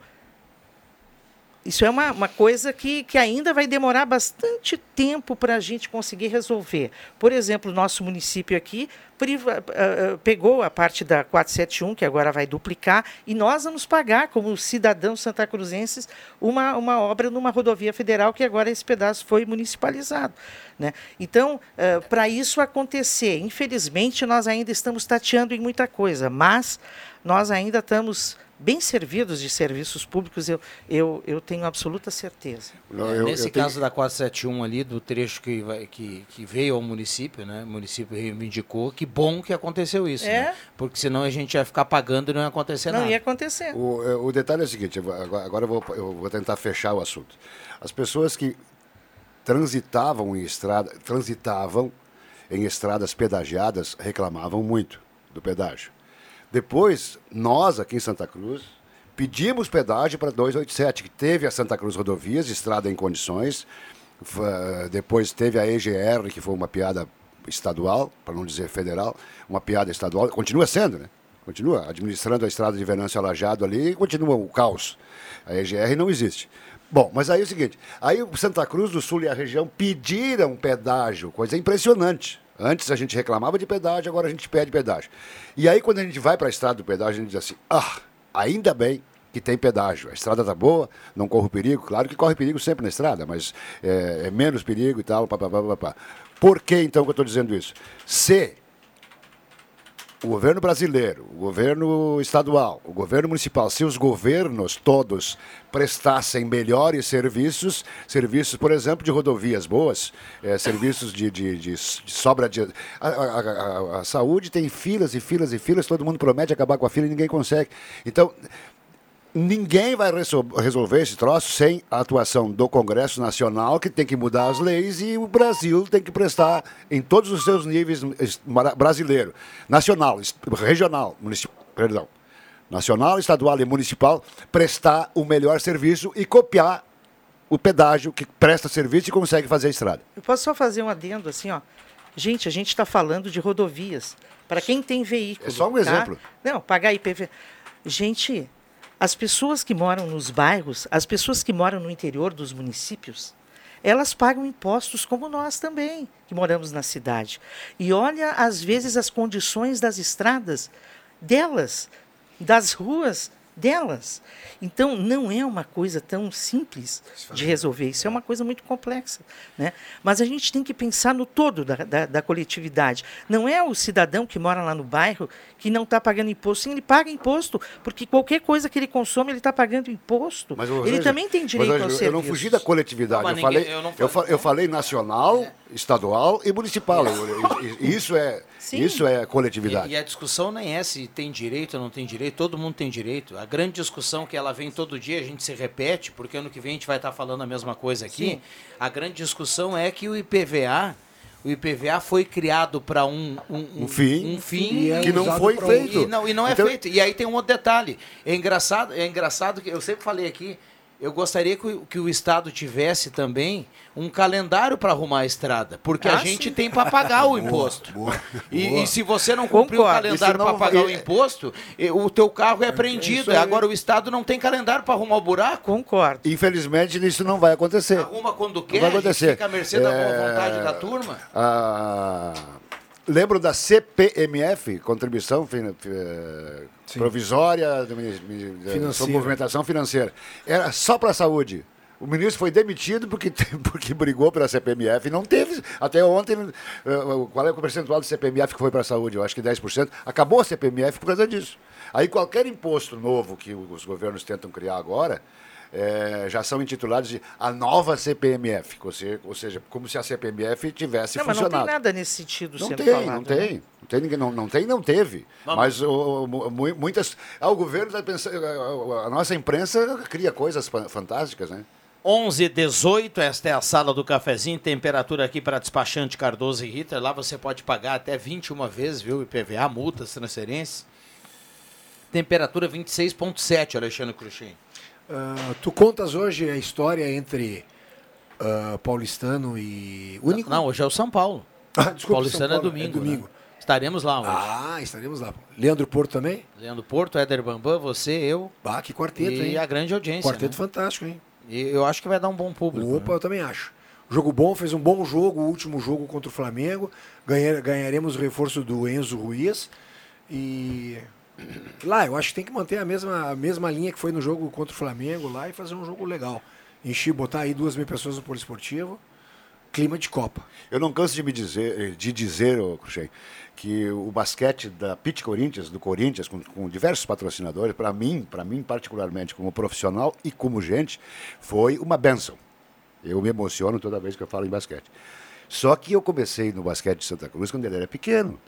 isso é uma, uma coisa que, que ainda vai demorar bastante tempo para a gente conseguir resolver. Por exemplo, o nosso município aqui priva, uh, pegou a parte da 471, que agora vai duplicar, e nós vamos pagar, como cidadãos santacruzenses, uma, uma obra numa rodovia federal, que agora esse pedaço foi municipalizado. Né? Então, uh, para isso acontecer, infelizmente, nós ainda estamos tateando em muita coisa, mas nós ainda estamos bem servidos de serviços públicos, eu, eu, eu tenho absoluta certeza. Não, eu, Nesse eu caso tenho... da 471 ali, do trecho que, vai, que, que veio ao município, né? O município reivindicou, que bom que aconteceu isso, é? né? Porque senão a gente ia ficar pagando e não ia acontecer não nada. Não ia acontecer. O, é, o detalhe é o seguinte, agora, agora eu, vou, eu vou tentar fechar o assunto. As pessoas que transitavam em estrada, transitavam em estradas pedagiadas reclamavam muito do pedágio. Depois, nós aqui em Santa Cruz, pedimos pedágio para 287, que teve a Santa Cruz Rodovias, estrada em condições. Depois teve a EGR, que foi uma piada estadual, para não dizer federal, uma piada estadual. Continua sendo, né? Continua administrando a estrada de Venâncio Alajado ali e continua o caos. A EGR não existe. Bom, mas aí é o seguinte, aí o Santa Cruz do Sul e a região pediram pedágio, coisa impressionante. Antes a gente reclamava de pedágio, agora a gente pede pedágio. E aí quando a gente vai para a estrada do pedágio, a gente diz assim: ah, ainda bem que tem pedágio. A estrada tá boa, não corre perigo. Claro que corre perigo sempre na estrada, mas é, é menos perigo e tal. Pá, pá, pá, pá, Por que então que eu estou dizendo isso? Se o governo brasileiro, o governo estadual, o governo municipal, se os governos todos prestassem melhores serviços, serviços, por exemplo, de rodovias boas, eh, serviços de, de, de de sobra de. A, a- a- a saúde tem filas e filas e filas, todo mundo promete acabar com a fila e ninguém consegue. Então. Ninguém vai resol- resolver esse troço sem a atuação do Congresso Nacional, que tem que mudar as leis, e o Brasil tem que prestar, em todos os seus níveis, brasileiro, nacional, regional, municipal, perdão, nacional, estadual e municipal, prestar o melhor serviço e copiar o pedágio que presta serviço e consegue fazer a estrada. Eu posso só fazer um adendo assim, ó. Gente, a gente está falando de rodovias. Para quem tem veículo. É só um tá? exemplo. Não, pagar IPV. Gente, as pessoas que moram nos bairros, as pessoas que moram no interior dos municípios, elas pagam impostos como nós também, que moramos na cidade. E olha, às vezes, as condições das estradas delas, das ruas delas. Então, não é uma coisa tão simples de resolver, isso é uma coisa muito complexa. Né? Mas a gente tem que pensar no todo da, da, da coletividade. Não é o cidadão que mora lá no bairro que não está pagando imposto. Sim, ele paga imposto, porque qualquer coisa que ele consome, ele está pagando imposto. Mas, ele também tem mas, direito Rogério, ao Eu serviço. não fugi da coletividade. Não, eu, mas falei, ninguém- eu não eu, fa- eu falei nacional, estadual e municipal. Eu- Isso é, Sim. isso é coletividade. E, e a discussão nem é se tem direito ou não tem direito, todo mundo tem direito. A grande discussão que ela vem todo dia, a gente se repete, porque ano que vem a gente vai estar falando a mesma coisa aqui. Sim. A grande discussão é que o IPVA, o IPVA foi criado para um, um, Um fim. um fim E é Que não foi feito. E não, e não é Então- feito. E aí tem um outro detalhe. É engraçado, é engraçado que eu sempre falei aqui. Eu gostaria que o, que o Estado tivesse também um calendário para arrumar a estrada, porque a Ah, gente sim. tem para pagar o Boa, imposto. boa, E, boa. e se você não cumprir o calendário não para pagar o vai- imposto, o teu carro é apreendido. isso aí. Agora o Estado não tem calendário para arrumar o buraco. Concordo. Infelizmente, isso não vai acontecer. Arruma quando Não quer, vai a gente acontecer. fica à mercê da boa É, vontade da turma. Ah, lembro da CPMF, Contribuição Fin- eh, Provisória mini- de- Financeira. sobre Movimentação Financeira. Era só para a saúde. O ministro foi demitido porque, porque brigou pela CPMF. Não teve. Até ontem, eh, qual é o percentual do CPMF que foi para a saúde? Eu acho que 10%. Acabou a CPMF por causa disso. Aí qualquer imposto novo que os governos tentam criar agora. Eh, já são intitulados de a nova CPMF, ou seja, ou seja, como se a CPMF tivesse Não, mas não funcionado. tem nada nesse sentido Não tem, falado. não né? tem. Não tem, ninguém, não, não tem, não teve. Mas o- o- mu- muitas. Ah, o governo está pensando. A, a nossa imprensa cria coisas fa- fantásticas, né? 11 18, esta é a sala do cafezinho, temperatura aqui para despachante Cardoso e Ritter. Lá você pode pagar até 21 vezes, viu? IPVA, multas, transferências. Temperatura 26,7, Alexandre Cruxem. Ah, tu contas hoje a história entre ah, paulistano e único? Não, hoje é o São Paulo. Ah, desculpa, Paulistano é Paulo, domingo. é domingo. né? Estaremos lá hoje. Ah, estaremos lá. Leandro Porto também? Leandro Porto, Éder Bambam, você, eu. Bah, que quarteto, e hein? a grande audiência. Quarteto né? fantástico, hein? E eu acho que vai dar um bom público. Opa, eu também acho. Jogo bom, fez um bom jogo, o último jogo contra o Flamengo. Ganhar, ganharemos o reforço do Enzo Ruiz. E lá, eu acho que tem que manter a mesma, a mesma linha que foi no jogo contra o Flamengo lá e fazer um jogo legal. Encher, botar aí duas mil pessoas no poliesportivo. Clima de Copa. Eu não canso de me dizer, de dizer, ô, Cruxem, que o basquete da Pit Corinthians, do Corinthians, com, com diversos patrocinadores, para mim, para mim particularmente, como profissional e como gente, foi uma benção. Eu me emociono toda vez que eu falo em basquete. Só que eu comecei no basquete de Santa Cruz quando ele era pequeno.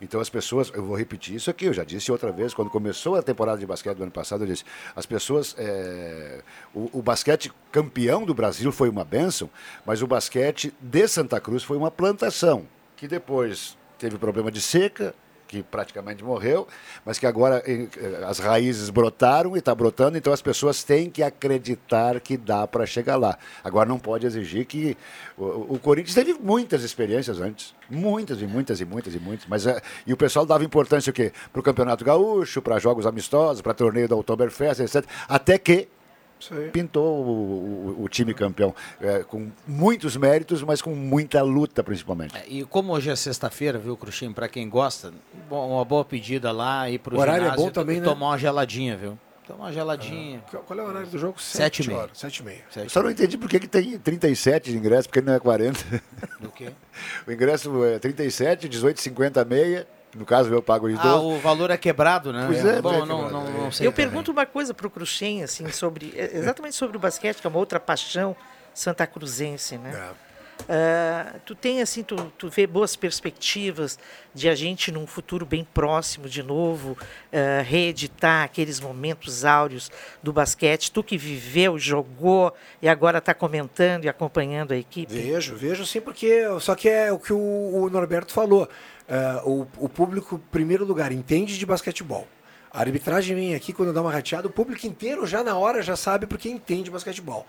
Então as pessoas, eu vou repetir isso aqui, eu já disse outra vez, quando começou a temporada de basquete do ano passado, eu disse, as pessoas, é, o, o basquete campeão do Brasil foi uma bênção, mas o basquete de Santa Cruz foi uma plantação, que depois teve problema de seca, que praticamente morreu, mas que agora eh, eh, as raízes brotaram e está brotando, então as pessoas têm que acreditar que dá para chegar lá. Agora não pode exigir que. O, o Corinthians teve muitas experiências antes. Muitas e muitas e muitas e muitas. Mas, eh, e o pessoal dava importância o quê? Para o Campeonato Gaúcho, para jogos amistosos, para torneio da Oktoberfest, etc. Até que pintou o, o- o time campeão. eh, com muitos méritos, mas com muita luta, principalmente. E como hoje é sexta-feira, viu, Cruxinho? Pra quem gosta, bom, uma boa pedida lá, ir pro O horário é bom também, e né? tomar uma geladinha, viu? Tomar uma geladinha. Qual- Qual é o horário do jogo? Sete e Sete meia. horas, sete e meia. Eu só não entendi por que, que tem 37 de ingresso, porque não é 40. Do quê? O ingresso é 37, 18, 50, meia, No caso, eu pago os Ah, dois. o valor é quebrado, né? Pois é, Bom, é não, quebrado, não, é. não sei. Eu também. pergunto uma coisa para o Cruxem, assim, sobre, é, exatamente sobre o basquete, que é uma outra paixão santacruzense, né? Ah, tu tem assim, tu, tu vê boas perspectivas de a gente num futuro bem próximo de novo ah, reeditar aqueles momentos áureos do basquete. Tu que viveu, jogou e agora está comentando e acompanhando a equipe. Vejo, vejo sim, porque só que é o que o, o Norberto falou. É, o, o público, primeiro lugar, entende de basquetebol. A arbitragem vem aqui quando dá uma rateada, o público inteiro já na hora já sabe porque entende de basquetebol.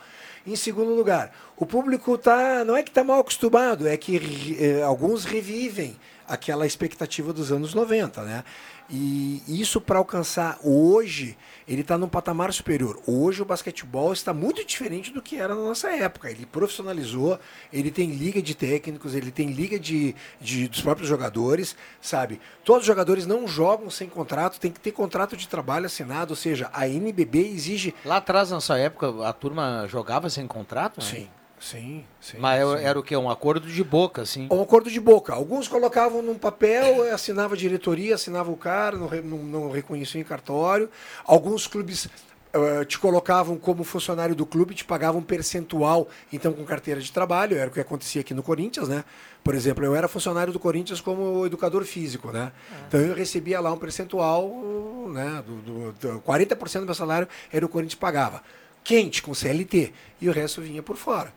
Em segundo lugar, o público tá, não é que está mal acostumado, é que eh, alguns revivem aquela expectativa dos anos 90, né? E isso para alcançar hoje, ele está num patamar superior. Hoje o basquetebol está muito diferente do que era na nossa época. Ele profissionalizou, ele tem liga de técnicos, ele tem liga de, de- dos próprios jogadores, sabe? Todos os jogadores não jogam sem contrato, tem que ter contrato de trabalho assinado, ou seja, a NBB exige. Lá atrás, nessa época, a turma jogava sem contrato? né? Sim, sim, sim. Mas era- sim. era o quê? Um acordo de boca, assim. Um acordo de boca. Alguns colocavam num papel, assinava a diretoria, assinava o cara, não, não, não reconhecia em cartório. Alguns clubes eh, te colocavam como funcionário do clube, te pagavam um percentual, então com carteira de trabalho, era o que acontecia aqui no Corinthians, né? Por exemplo, eu era funcionário do Corinthians como educador físico, né? Então eu recebia lá um percentual, né? Do, do, do 40% do meu salário era o Corinthians que pagava. Quente, com CLT. E o resto vinha por fora.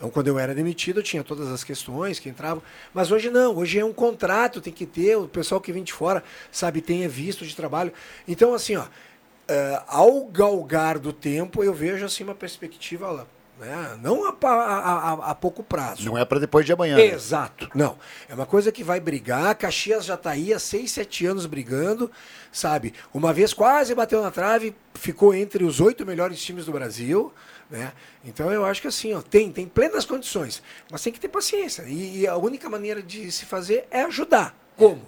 Então, quando eu era demitido, eu tinha todas as questões que entravam. Mas hoje não, hoje é um contrato, tem que ter, o pessoal que vem de fora, sabe, tenha visto de trabalho. Então, assim, ó, eh, ao galgar do tempo, eu vejo assim uma perspectiva, né, não a, a- a- a pouco prazo. Não é para depois de amanhã. né? Exato. Não. É uma coisa que vai brigar. Caxias já está aí há 6, 7 anos brigando, sabe? Uma vez quase bateu na trave, ficou entre os oito melhores times do Brasil. Né? Então eu acho que assim, ó, tem, tem plenas condições, mas tem que ter paciência. E, e a única maneira de se fazer é ajudar. Como?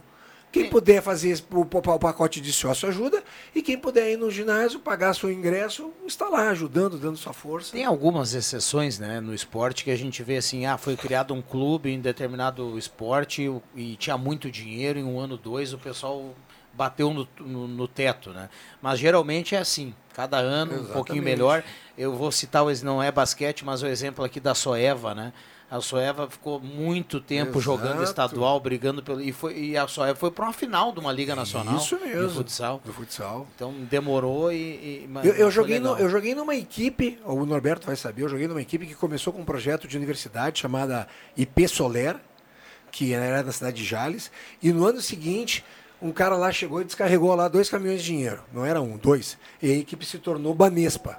Quem puder fazer o, o pacote de sócio ajuda, e quem puder ir no ginásio, pagar seu ingresso, está lá ajudando, dando sua força. Tem algumas exceções né, no esporte que a gente vê assim, ah, foi criado um clube em determinado esporte o- e tinha muito dinheiro, em um ano, dois, o pessoal bateu no, no, no teto, né? Mas geralmente é assim, cada ano um pouquinho Exatamente. melhor. Eu vou citar, não é basquete, mas o exemplo aqui da Soeva, né? A Soeva ficou muito tempo jogando Exato. estadual, brigando pelo. E, foi, e a Soeva foi para uma final de uma Liga Nacional Isso mesmo. de futsal. Do futsal. Então demorou e. e- Eu, eu joguei no- eu joguei numa equipe, o Norberto vai saber, eu joguei numa equipe que começou com um projeto de universidade chamada IP Soler, que era da cidade de Jales, e no ano seguinte um cara lá chegou e descarregou lá dois caminhões de dinheiro, não era um, dois, e a equipe se tornou Banespa.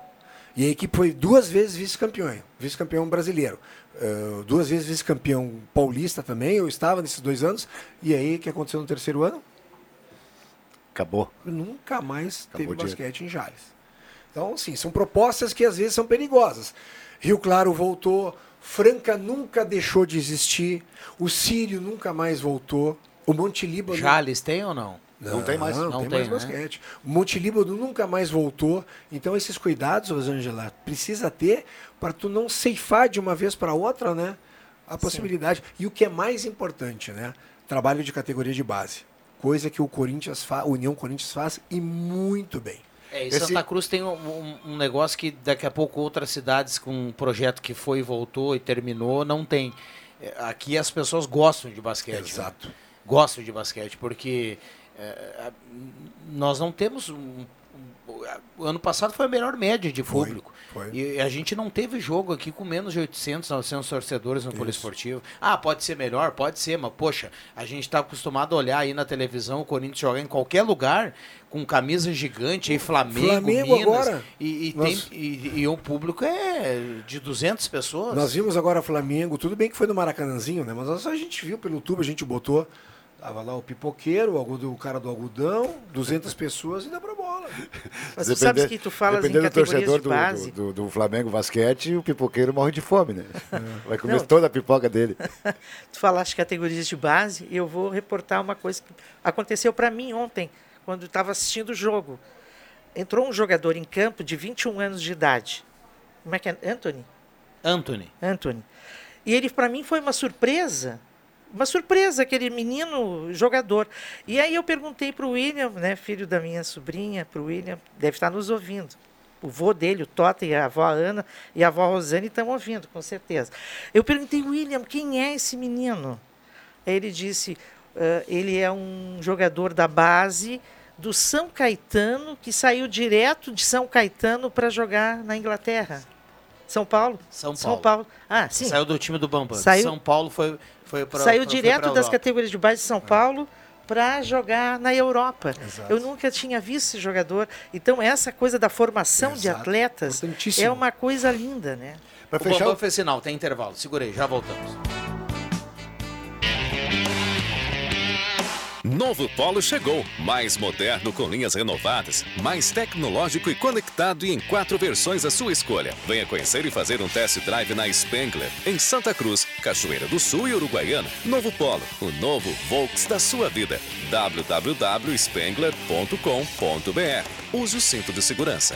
E a equipe foi duas vezes vice-campeão, vice-campeão brasileiro, eh, duas vezes vice-campeão paulista também, eu estava nesses dois anos, e aí o que aconteceu no terceiro ano? Acabou. Nunca mais Acabou teve basquete em Jales. Então, sim, são propostas que às vezes são perigosas. Rio Claro voltou, Franca nunca deixou de existir, o Sírio nunca mais voltou, o Monte Líbano... Jales tem ou não? Não, tem mais. Não, Não tem, tem, mais né? basquete. O Monte Líbano nunca mais voltou. Então, esses cuidados, Rosângela, precisa ter para tu não ceifar de uma vez para outra, né? A possibilidade. E o que é mais importante, né? Trabalho de categoria de base. Coisa que o Corinthians faz, União Corinthians faz e muito bem. É, e Esse- Santa Cruz tem um, um- um negócio que daqui a pouco outras cidades com um projeto que foi e voltou e terminou não tem. É, Aqui as pessoas gostam de basquete. Exato. né? Gostam de basquete, porque é, nós não temos. Um, um- o ano passado foi a melhor média de Foi, público. foi. E a gente não teve jogo aqui com menos de 800, 900 torcedores no poliesportivo. Ah, pode ser melhor? Pode ser, mas poxa, a gente está acostumado a olhar aí na televisão o Corinthians jogar em qualquer lugar com camisa gigante, aí Flamengo, Flamengo Minas, agora. E, e, Nós- tem- e- e o público é de 200 pessoas. Nós vimos agora Flamengo, tudo bem que foi no Maracanãzinho, né? Mas a gente viu pelo YouTube, a gente botou. Tava lá o pipoqueiro, o, cara do algodão, 200 pessoas e dá pra bola. Mas tu sabes que tu falas em do categorias torcedor de do, base. do, do, do Flamengo basquete, o pipoqueiro morre de fome, né? Vai comer Não. toda a pipoca dele. Tu falaste categorias de base, e eu vou reportar uma coisa que aconteceu para mim ontem, quando estava assistindo o jogo. Entrou um jogador em campo de 21 anos de idade. Como é que é? Anthony? Anthony. Anthony. E ele, para mim, foi uma surpresa. Uma surpresa, aquele menino jogador. E aí eu perguntei para o William, né, filho da minha sobrinha, para o William, deve estar nos ouvindo. O vô dele, o Tota, e a avó Ana e a avó Rosane estão ouvindo, com certeza. Eu perguntei, William, quem é esse menino? Aí ele disse, uh, ele é um jogador da base do São Caetano, que saiu direto de São Caetano para jogar na Inglaterra. São Paulo? São Paulo. São Paulo. Ah, sim. Saiu do time do Bambam. Saiu- São Paulo foi, foi para Saiu direto das categorias de base de São Paulo para jogar na Europa. Eu nunca tinha visto esse jogador. Então, essa coisa da formação de Exato. atletas Importantíssimo. é uma coisa linda, né? o Bambam fez sinal, tem intervalo. Segura aí, já voltamos. Novo Polo chegou, mais moderno com linhas renovadas, mais tecnológico e conectado e em quatro versões à sua escolha. Venha conhecer e fazer um test drive na Spengler, em Santa Cruz, Cachoeira do Sul e Uruguaiana. Novo Polo, o novo Volks da sua vida. www.spengler.com.br. Use o cinto de segurança.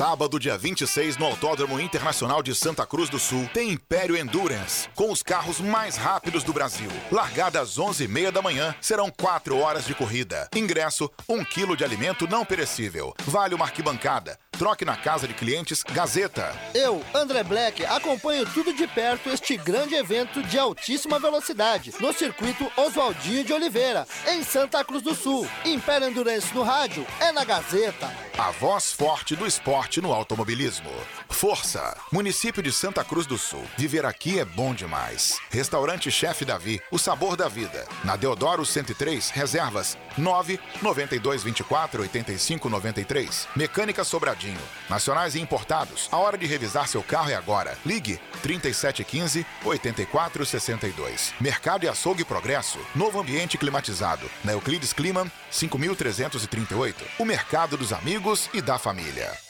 Sábado, dia 26, no Autódromo Internacional de Santa Cruz do Sul, tem Império Endurance, com os carros mais rápidos do Brasil. Largada às 11h30 da manhã, serão 4 horas de corrida. Ingresso, 1 quilo de alimento não perecível. Vale uma arquibancada. Troque na casa de clientes Gazeta. Eu, André Black, acompanho tudo de perto este grande evento de altíssima velocidade no circuito Oswaldinho de Oliveira, em Santa Cruz do Sul. Império Endurance no rádio é na Gazeta. A voz forte do esporte no automobilismo. Força! Município de Santa Cruz do Sul. Viver aqui é bom demais. Restaurante Chefe Davi, o sabor da vida. Na Deodoro 103, reservas 9 92 24 85 93. Mecânica Sobradinho. Nacionais e importados. A hora de revisar seu carro é agora. Ligue 3715 8462. Mercado e Açougue Progresso. Novo ambiente climatizado. Na Euclides Kliman 5338. O mercado dos amigos e da família.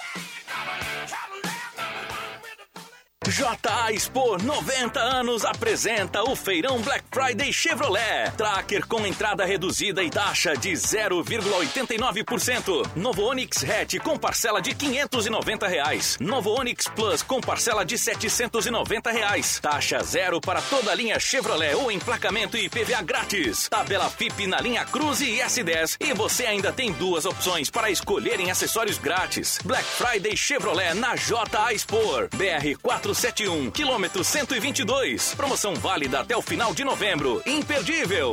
JA Expo 90 anos apresenta o Feirão Black Friday Chevrolet. Tracker com entrada reduzida e taxa de 0,89%. Novo Onix Hatch com parcela de 590 reais. Novo Onix Plus com parcela de 790 reais. Taxa zero para toda a linha Chevrolet ou emplacamento e IPVA grátis. Tabela FIP na linha Cruze e S10. E você ainda tem duas opções para escolher em acessórios grátis. Black Friday Chevrolet na JA Expo. BR 471, quilômetro 122. Promoção válida até o final de novembro. Imperdível.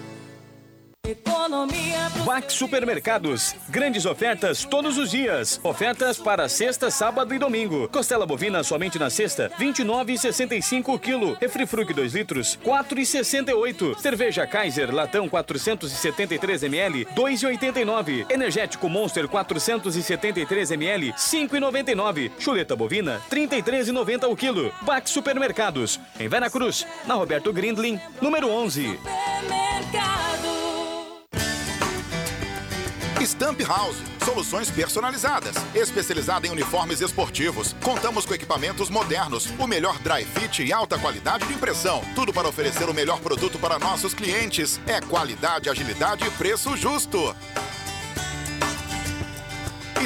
Economia Vac Supermercados. Grandes ofertas todos os dias. Ofertas para sexta, sábado e domingo. Costela bovina somente na sexta, 29,65 o quilo. Refrifruc 2 litros, 4,68. Cerveja Kaiser, latão 473 ml, 2,89. Energético Monster 473 ml, 5,99. Chuleta bovina, 33,90 o quilo. Vac Supermercados. Em Vera Cruz, na Roberto Grindlin, número 11. Stamp House, soluções personalizadas, especializada em uniformes esportivos. Contamos com equipamentos modernos, o melhor dry fit e alta qualidade de impressão. Tudo para oferecer o melhor produto para nossos clientes. É qualidade, agilidade e preço justo.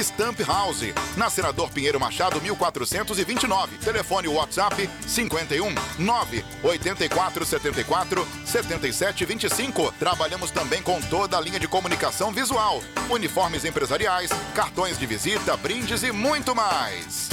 Stamp House, na Senador Pinheiro Machado, 1429. Telefone WhatsApp 51 9 84 74 77 25. Trabalhamos também com toda a linha de comunicação visual, uniformes empresariais, cartões de visita, brindes e muito mais.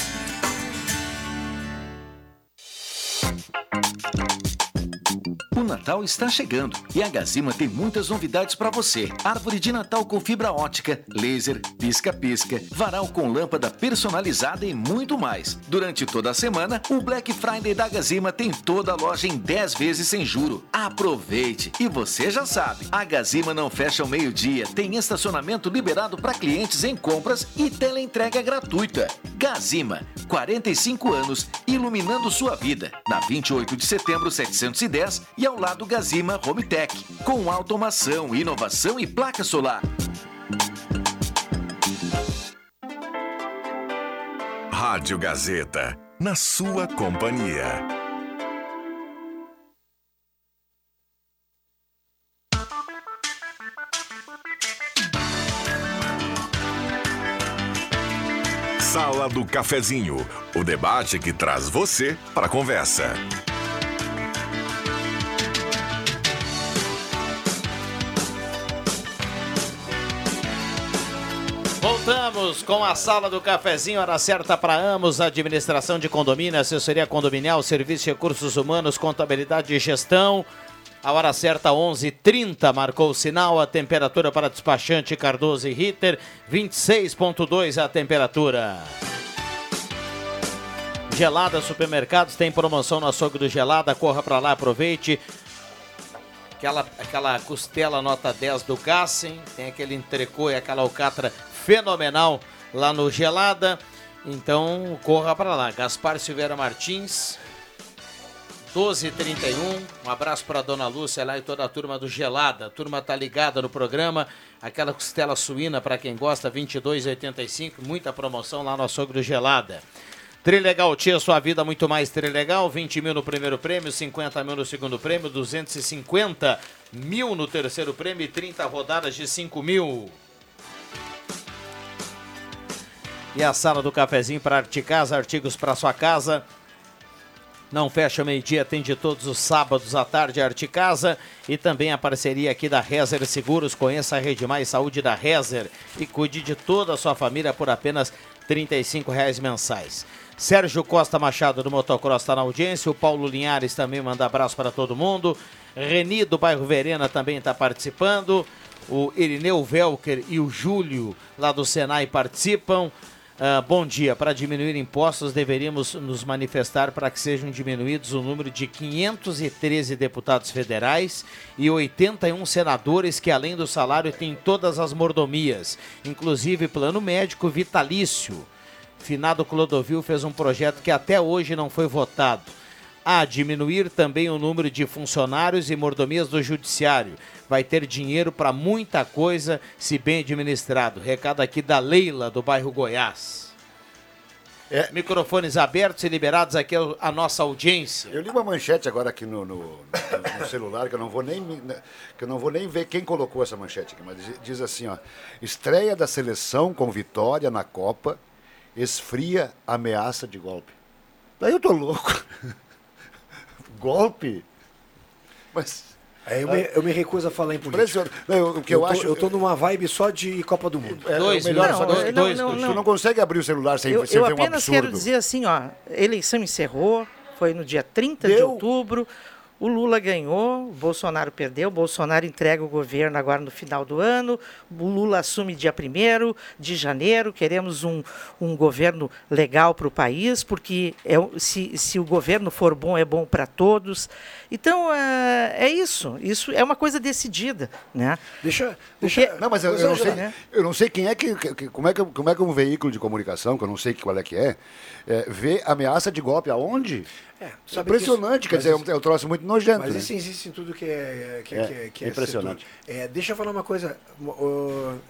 O Natal está chegando e a Gazima tem muitas novidades para você. Árvore de Natal com fibra ótica, laser, pisca-pisca, varal com lâmpada personalizada e muito mais. Durante toda a semana, o Black Friday da Gazima tem toda a loja em 10 vezes sem juro. Aproveite! E você já sabe, a Gazima não fecha ao meio-dia, tem estacionamento liberado para clientes em compras e teleentrega gratuita. Gazima, 45 anos, iluminando sua vida. Na 28 de setembro, 710 e ao lado Gazima Home Tech, com automação, inovação e placa solar. Rádio Gazeta, na sua companhia. Sala do Cafezinho, o debate que traz você para a conversa. Voltamos com a sala do cafezinho, hora certa para Amos, administração de condomínio, assessoria condominial, serviço de recursos humanos, contabilidade e gestão. A hora certa, 11:30 marcou o sinal, a temperatura para despachante Cardoso e Ritter, 26.2 a temperatura. Gelada Supermercados tem promoção no açougue do Gelada, corra para lá, aproveite. Aquela, aquela costela nota 10 do Gassen, tem aquele entrecô e aquela alcatra fenomenal lá no Gelada. Então corra para lá. Gaspar Silveira Martins, 12h31. Um abraço para dona Lúcia lá e toda a turma do Gelada. A turma tá ligada no programa. Aquela costela suína para quem gosta, 22,85. Muita promoção lá no açougue do Gelada. Trilegal Tia, sua vida muito mais Trilegal. 20 mil no primeiro prêmio, 50 mil no segundo prêmio, 250 mil no terceiro prêmio e 30 rodadas de 5 mil. E a sala do cafezinho para Arte Casa, artigos para sua casa. Não fecha meio-dia, atende todos os sábados à tarde a Arte Casa e também a parceria aqui da Rezer Seguros. Conheça a Rede Mais Saúde da Rezer e cuide de toda a sua família por apenas R$ 35,00 mensais. Sérgio Costa Machado do Motocross está na audiência. O Paulo Linhares também manda abraço para todo mundo. Reni do bairro Verena também está participando. O Irineu Velker e o Júlio lá do Senai participam. Uh, bom dia. Para diminuir impostos, deveríamos nos manifestar para que sejam diminuídos o número de 513 deputados federais e 81 senadores que, além do salário, têm todas as mordomias, inclusive plano médico vitalício. Finado Clodovil fez um projeto que até hoje não foi votado. A diminuir também o número de funcionários e mordomias do judiciário. Vai ter dinheiro para muita coisa se bem administrado. Recado aqui da Leila, do bairro Goiás. É. Microfones abertos e liberados aqui a nossa audiência. Eu li uma manchete agora aqui no, no, no- no celular, que eu, não vou nem, me- que eu não vou nem ver quem colocou essa manchete aqui, mas diz- diz assim, ó. Estreia da seleção com vitória na Copa, esfria ameaça de golpe. Daí eu tô louco. golpe? Mas... É, eu, me, eu me recuso a falar em política. Não, eu- o que eu tô, acho- Eu tô numa vibe só de Copa do Mundo. É, o melhor, só que não, não, não. Tu não consegue abrir o celular sem, Eu, sem eu ver um apenas absurdo. quero dizer assim, ó, a eleição encerrou, foi no dia 30 de Deu. outubro, o Lula ganhou, o Bolsonaro perdeu, o Bolsonaro entrega o governo agora no final do ano, o Lula assume dia 1 de janeiro, queremos um, um governo legal para o país, porque é, se, se o governo for bom, é bom para todos. Então, é, é isso, isso é uma coisa decidida, né? Deixa, deixa Não, mas eu, eu não sei, eu não sei quem é que, que- que- como é que como é que um veículo de comunicação, que eu não sei qual é que é, é vê ameaça de golpe aonde? É, É impressionante, quer dizer, é isso- um, é um troço muito nojento. Mas né? isso existe em tudo que é, que, É, que é, que é impressionante. É, deixa eu falar uma coisa.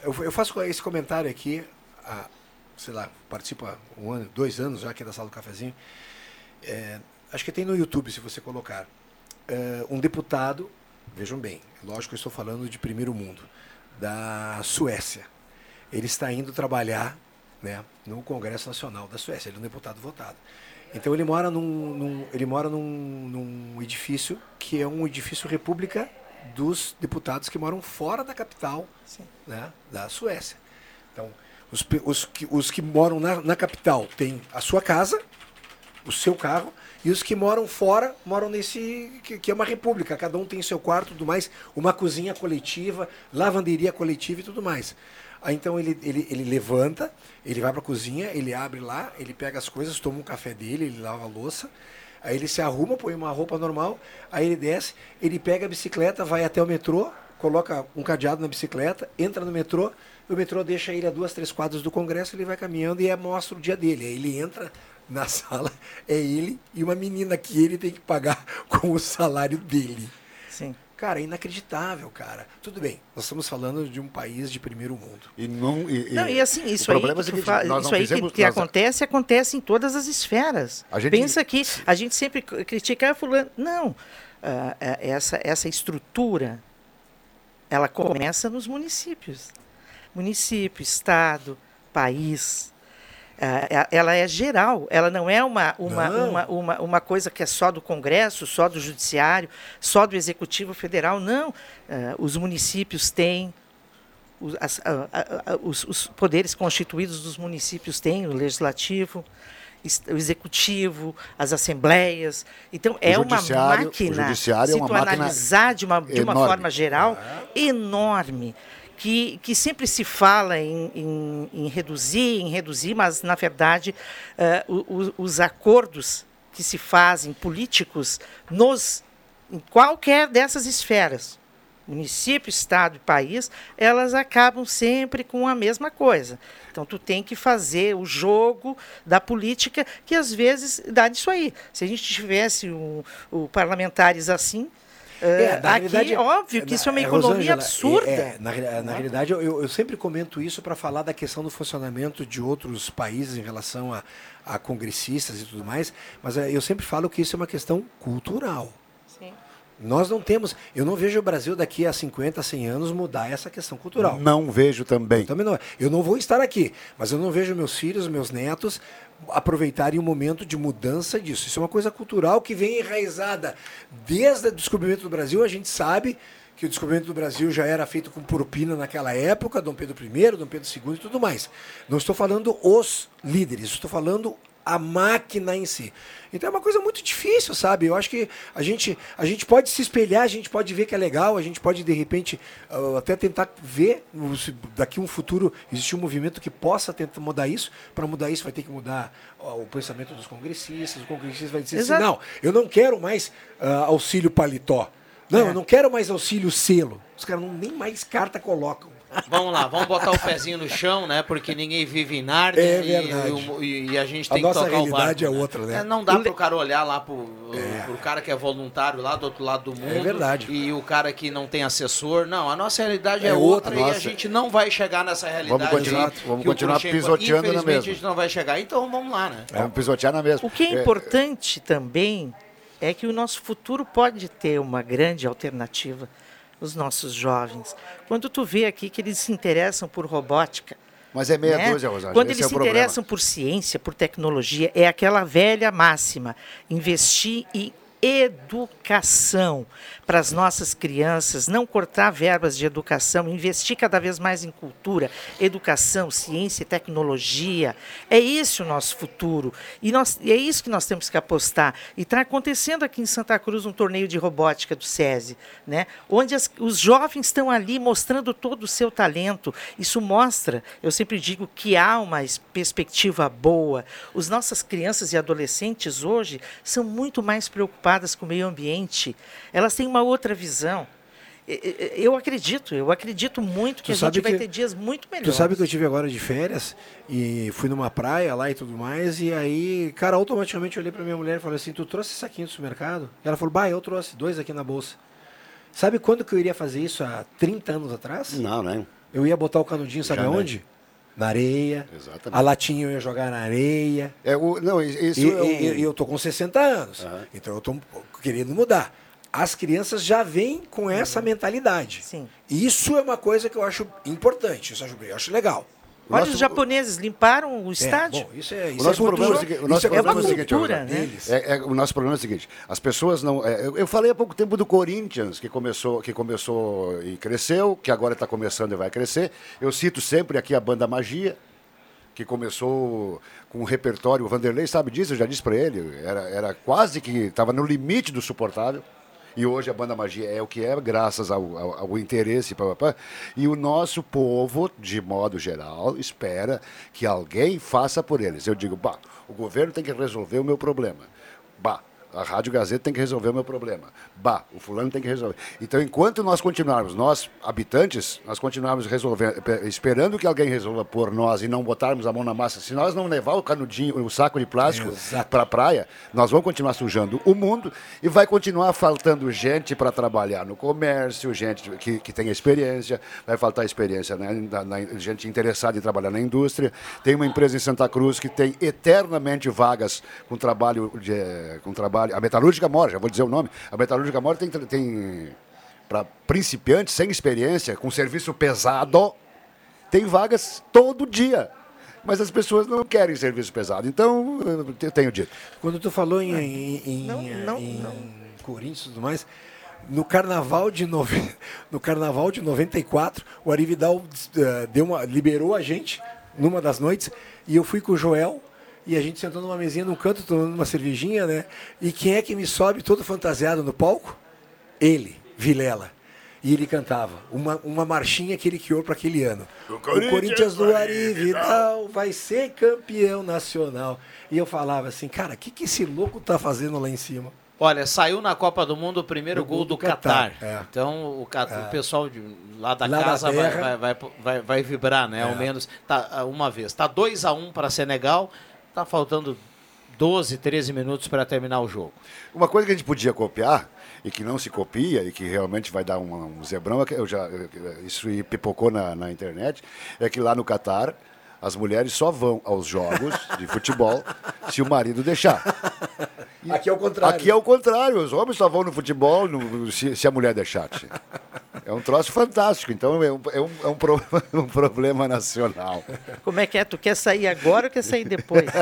Eu, faço esse comentário aqui, há, sei lá, participo há um ano, dois anos já aqui da sala do cafezinho. É, acho que tem no YouTube, se você colocar. É, um deputado, vejam bem, lógico que eu estou falando de primeiro mundo, da Suécia. Ele está indo trabalhar né, no Congresso Nacional da Suécia, ele é um deputado votado. Então ele mora num, num- ele mora num, num edifício que é um edifício república dos deputados que moram fora da capital né, da Suécia. Então, os, os, que, os que moram na, na capital têm a sua casa, o seu carro. E os que moram fora moram nesse. que, que é uma república. Cada um tem seu quarto e tudo mais, uma cozinha coletiva, lavanderia coletiva e tudo mais. Aí então ele, ele, ele levanta, ele vai para a cozinha, ele abre lá, ele pega as coisas, toma um café dele, ele lava a louça. Aí ele se arruma, põe uma roupa normal, aí ele desce, ele pega a bicicleta, vai até o metrô, coloca um cadeado na bicicleta, entra no metrô, o metrô deixa ele a duas, três quadras do Congresso, ele vai caminhando e é, mostra o dia dele. Aí ele entra na sala, é ele e uma menina que ele tem que pagar com o salário dele. Sim. Cara, é inacreditável, cara. Tudo bem, nós estamos falando de um país de primeiro mundo. E não. E, Não, e assim, isso aí, que, é seguinte, fa- isso aí que, fizemos- que nós- acontece, acontece em todas as esferas. A gente- Pensa que a gente sempre critica "Ah, fulano. Não, ah, essa, essa estrutura, ela começa nos municípios. Município, estado, país. Ah, é- ela é geral, ela não é uma, uma, Não. uma, uma, uma coisa que é só do Congresso, só do Judiciário, só do Executivo Federal. Não. Ah, os municípios têm, os, as- os- os poderes constituídos dos municípios têm, o legislativo, o executivo, as assembleias. Então, é uma judiciário- o máquina, judiciário é se uma tu máquina analisar de uma, de uma enorme. forma geral, enorme. Que, que sempre se fala em, em- em reduzir, em reduzir, mas, na verdade, eh, o- o- os acordos que se fazem políticos nos, em qualquer dessas esferas, município, estado e país, elas acabam sempre com a mesma coisa. Então tu tem que fazer o jogo da política que às vezes dá disso aí. Se a gente tivesse o, o parlamentares assim, eh, na aqui realidade, é óbvio que isso é uma é, economia Rosângela, absurda. é, é, na, na realidade, eu, eu sempre comento isso para falar da questão do funcionamento de outros países em relação a, a congressistas e tudo mais, mas é, eu sempre falo que isso é uma questão cultural. Nós não temos, eu não vejo o Brasil daqui a 50, 100 anos mudar essa questão cultural. Não vejo também. Eu, também não, eu não vou estar aqui, mas eu não vejo meus filhos, meus netos aproveitarem um momento de mudança disso. Isso é uma coisa cultural que vem enraizada desde o descobrimento do Brasil. A gente sabe que o descobrimento do Brasil já era feito com propina naquela época, Dom Pedro I, Dom Pedro II e tudo mais. Não estou falando os líderes, estou falando a máquina em si. Então é uma coisa muito difícil, sabe? Eu acho que a gente, a gente pode se espelhar, a gente pode ver que é legal, a gente pode, de repente, ah, até tentar ver se daqui um futuro existir um movimento que possa tentar mudar isso. Para mudar isso, vai ter que mudar ó, o pensamento dos congressistas. O congressista vai dizer Exato. assim: não, eu não quero mais ah, auxílio paletó. Não, É. eu não quero mais auxílio selo. Os caras não, nem mais carta colocam. Vamos lá, vamos botar o pezinho no chão, né? Porque ninguém vive em Nárnia É e- verdade. E, e a gente A tem que nossa tocar o realidade barco, é outra, né? É, não dá pro cara olhar lá pro, pro cara que é voluntário lá do outro lado do mundo. É verdade. E o cara que não tem assessor. Não, a nossa realidade é, É outra, outra, e a nossa. gente não vai chegar nessa realidade. Vamos continuar- aí vamos que continuar pisoteando na mesma. a gente não vai chegar. Então vamos lá, né? Vamos pisotear na mesma. O que é importante também é que o nosso futuro pode ter uma grande alternativa, os nossos jovens. Quando tu vê aqui que eles se interessam por robótica. Mas é meia né? dúzia, Rosângela, Quando esse eles é se problema. interessam por ciência, por tecnologia, é aquela velha máxima: investir em educação para as nossas crianças, não cortar verbas de educação, investir cada vez mais em cultura, educação, ciência e tecnologia. É esse o nosso futuro. E, nós, é isso que nós temos que apostar. E está acontecendo aqui em Santa Cruz um torneio de robótica do SESI, né? onde as- os jovens estão ali mostrando todo o seu talento. Isso mostra, eu sempre digo, que há uma perspectiva boa. As nossas crianças e adolescentes hoje são muito mais preocupadas com o meio ambiente. Elas têm uma outra visão. Eu acredito, eu acredito muito que Tu a gente vai que- ter dias muito Tu melhores. sabe que eu tive agora de férias e fui numa praia lá e tudo mais, e aí, cara, automaticamente eu olhei pra minha mulher e falei assim: Tu trouxe esse saquinho do supermercado? E ela falou: Bah, eu trouxe dois aqui na bolsa. Sabe quando que eu iria fazer isso há 30 anos atrás? Não, né? Eu ia botar o canudinho, sabe Já, né? Na areia. Exatamente. A latinha eu ia jogar na areia. É, o, não, isso e, é um- e- e eu tô com 60 anos. Então eu tô querendo mudar. As crianças já vêm com essa mentalidade. Sim. Isso é uma coisa que eu acho importante, isso eu acho- eu acho legal. O Olha, nosso- os japoneses limparam o É, estádio. bom, isso é, O isso nosso é problema é o cultura. o nosso problema uma é o seguinte, cultura, né? é- é- o nosso problema é o seguinte, as pessoas não, é, eu, eu falei há pouco tempo do Corinthians que começou, que começou e cresceu, que agora está começando e vai crescer. Eu cito sempre aqui a banda Magia, que começou com um repertório, o Vanderlei sabe disso, eu já disse para ele, era, era quase que estava no limite do suportável. E hoje a Banda Magia é o que é, graças ao, ao, ao interesse. Pá, pá, pá. E o nosso povo, de modo geral, espera que alguém faça por eles. Eu digo, bah, o governo tem que resolver o meu problema. A Rádio Gazeta tem que resolver o meu problema. Bah, o fulano tem que resolver. Então, enquanto nós continuarmos, nós, habitantes, nós continuarmos resolvendo, pe- esperando que alguém resolva por nós e não botarmos a mão na massa, se nós não levar o canudinho, o saco de plástico para a praia, nós vamos continuar sujando o mundo e vai continuar faltando gente para trabalhar no comércio, gente que, que tem experiência, vai faltar experiência, né, na- na- gente interessada em trabalhar na indústria. Tem uma empresa em Santa Cruz que tem eternamente vagas com trabalho, de, com trabalho. A Metalúrgica Mora, já vou dizer o nome. A Metalúrgica Mora tem, tem para principiantes sem experiência, com serviço pesado, tem vagas todo dia. Mas as pessoas não querem serviço pesado. Então, eu tenho dito. Quando tu falou em, em, em, em Corinthians e tudo mais, no carnaval de nove... no carnaval de 94, o Ari Vidal eh, deu uma... liberou a gente numa das noites e eu fui com o Joel e a gente sentou numa mesinha num canto tomando uma cervejinha, né? E quem é que me sobe todo fantasiado no palco? Ele, Vilela. E ele cantava uma, uma marchinha que ele criou para aquele ano. O Corinthians, do Ari Vidal vai ser campeão nacional. E eu falava assim, cara, o que, que esse louco tá fazendo lá em cima? Olha, saiu na Copa do Mundo o primeiro O gol, gol do do Catar, Catar. é. Então o, É. o pessoal de, lá da Lá da casa vai, terra. vai, vai, vai, vai vibrar, né? Ao É. menos tá, uma vez. Tá 2 a 1 um para Senegal, tá faltando 12, 13 minutos para terminar o jogo. Uma coisa que a gente podia copiar e que não se copia e que realmente vai dar um, um zebrão, é eu já, isso aí pipocou na, na internet, é que lá no Catar as mulheres só vão aos jogos de futebol se o marido deixar. Aqui é o contrário. Aqui é o contrário, os homens só vão no futebol no- se, se a mulher deixar. tia. É um troço fantástico, então é um, é um, é um pro- um problema nacional. Como é que é? Tu quer sair agora ou quer sair depois?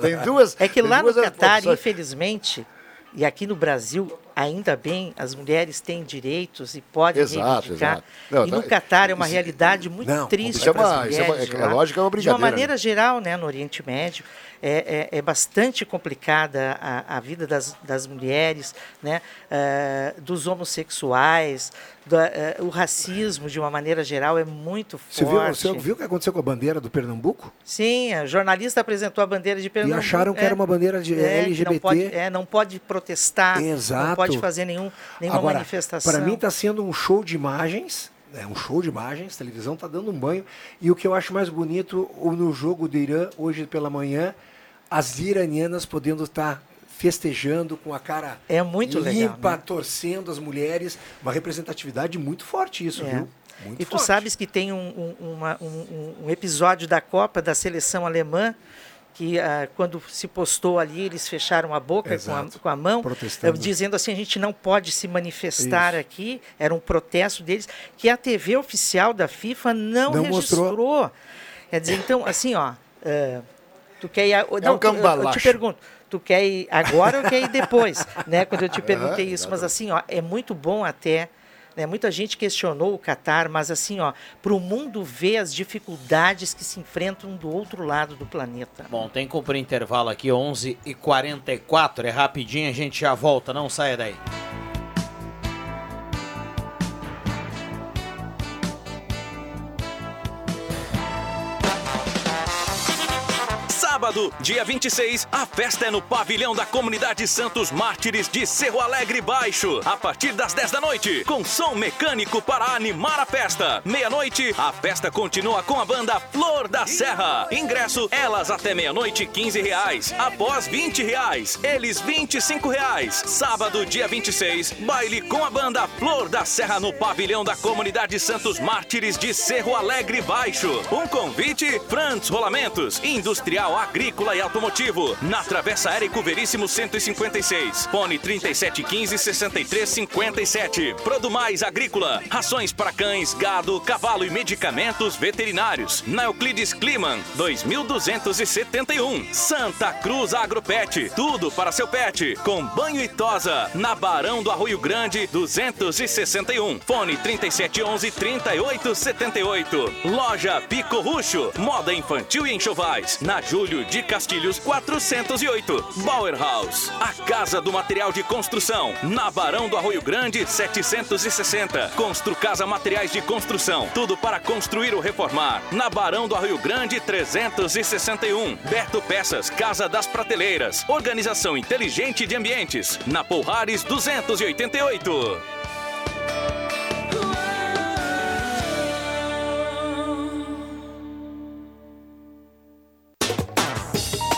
Tem duas. É que lá no Catar, infelizmente, e aqui no Brasil, ainda bem, as mulheres têm direitos e podem Exato, reivindicar. exato. Não, e tá- no Catar é uma isso- realidade muito Não, triste é para as isso é uma- mulheres. é- de é lá. lógico, é uma De uma maneira geral, né, no Oriente Médio, é, é- é bastante complicada a, a vida das, das mulheres, né, eh, dos homossexuais, da- eh, o racismo, de uma maneira geral, é muito forte. Você viu, você viu o que aconteceu com a bandeira do Pernambuco? Sim, a jornalista apresentou a bandeira de Pernambuco. acharam que era uma bandeira de LGBT. Não pode, é, não pode protestar, Exato. Pode fazer nenhum, nenhuma Agora, manifestação. Para mim está sendo um show de imagens, é um show de imagens, a televisão está dando um banho. E o que eu acho mais bonito no jogo do Irã, hoje pela manhã, as iranianas podendo estar festejando com a cara É muito legal, limpa, né? torcendo as mulheres. Uma representatividade muito forte isso, É. viu? Muito e tu forte. sabes que tem um, um- uma- um- um episódio da Copa da seleção alemã que ah, quando se postou ali eles fecharam a boca com a, com a mão Protestando. eh, dizendo assim a gente não pode se manifestar Isso. aqui era um protesto deles que a TV oficial da FIFA não, Não registrou mostrou. quer dizer então assim ó eh, tu quer ir a- um não, tu- eu, eu te pergunto tu quer ir agora ou quer ir depois né quando eu te perguntei Aham, isso mas assim ó é muito bom até né? Muita gente questionou o Catar, mas assim, ó, para o mundo ver as dificuldades que se enfrentam do outro lado do planeta. Bom, tem que cumprir intervalo aqui, 11 e 44 é rapidinho, a gente já volta, não saia daí. Sábado, dia 26, a festa é no pavilhão da comunidade Santos Mártires de Cerro Alegre Baixo, a partir das 10 da noite, com som mecânico para animar a festa. Meia-noite, a festa continua com a banda Flor da Serra. Ingresso, elas até meia-noite, 15 reais. Após 20 reais, eles 25 reais. Sábado, dia 26, baile com a banda Flor da Serra no pavilhão da comunidade Santos Mártires de Cerro Alegre Baixo. Um convite, Frantz Rolamentos, Industrial Agrícola agrícola e automotivo. Na Travessa Érico Veríssimo 156. Fone 3715 6357. Produmais Agrícola. Rações para cães, gado, cavalo e medicamentos veterinários. Na Euclides Kliman 2271. Santa Cruz Agropet. Tudo para seu pet. Com banho e tosa. Na Barão do Arroio Grande 261. Fone 3711 3878. Loja Pico Ruxo. Moda infantil e enxovais. Na Júlio de Castilhos 408. Bauer House. A Casa do Material de Construção. Na Barão do Arroio Grande 760. Constru Casa Materiais de Construção. Tudo para construir ou reformar. Na Barão do Arroio Grande 361. Beto Peças. Casa das Prateleiras. Organização inteligente de ambientes. Na Polhares 288.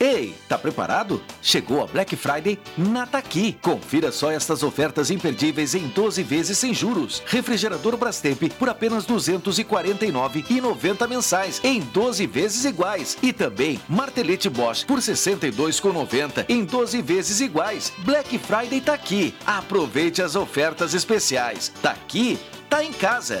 Ei, tá preparado? Chegou a Black Friday na Taqui. Confira só estas ofertas imperdíveis em 12 vezes sem juros. Refrigerador Brastemp por apenas R$ 249,90 mensais em 12 vezes iguais. E também martelete Bosch por R$ 62,90 em 12 vezes iguais. Black Friday tá aqui. Aproveite as ofertas especiais. Tá aqui, tá em casa.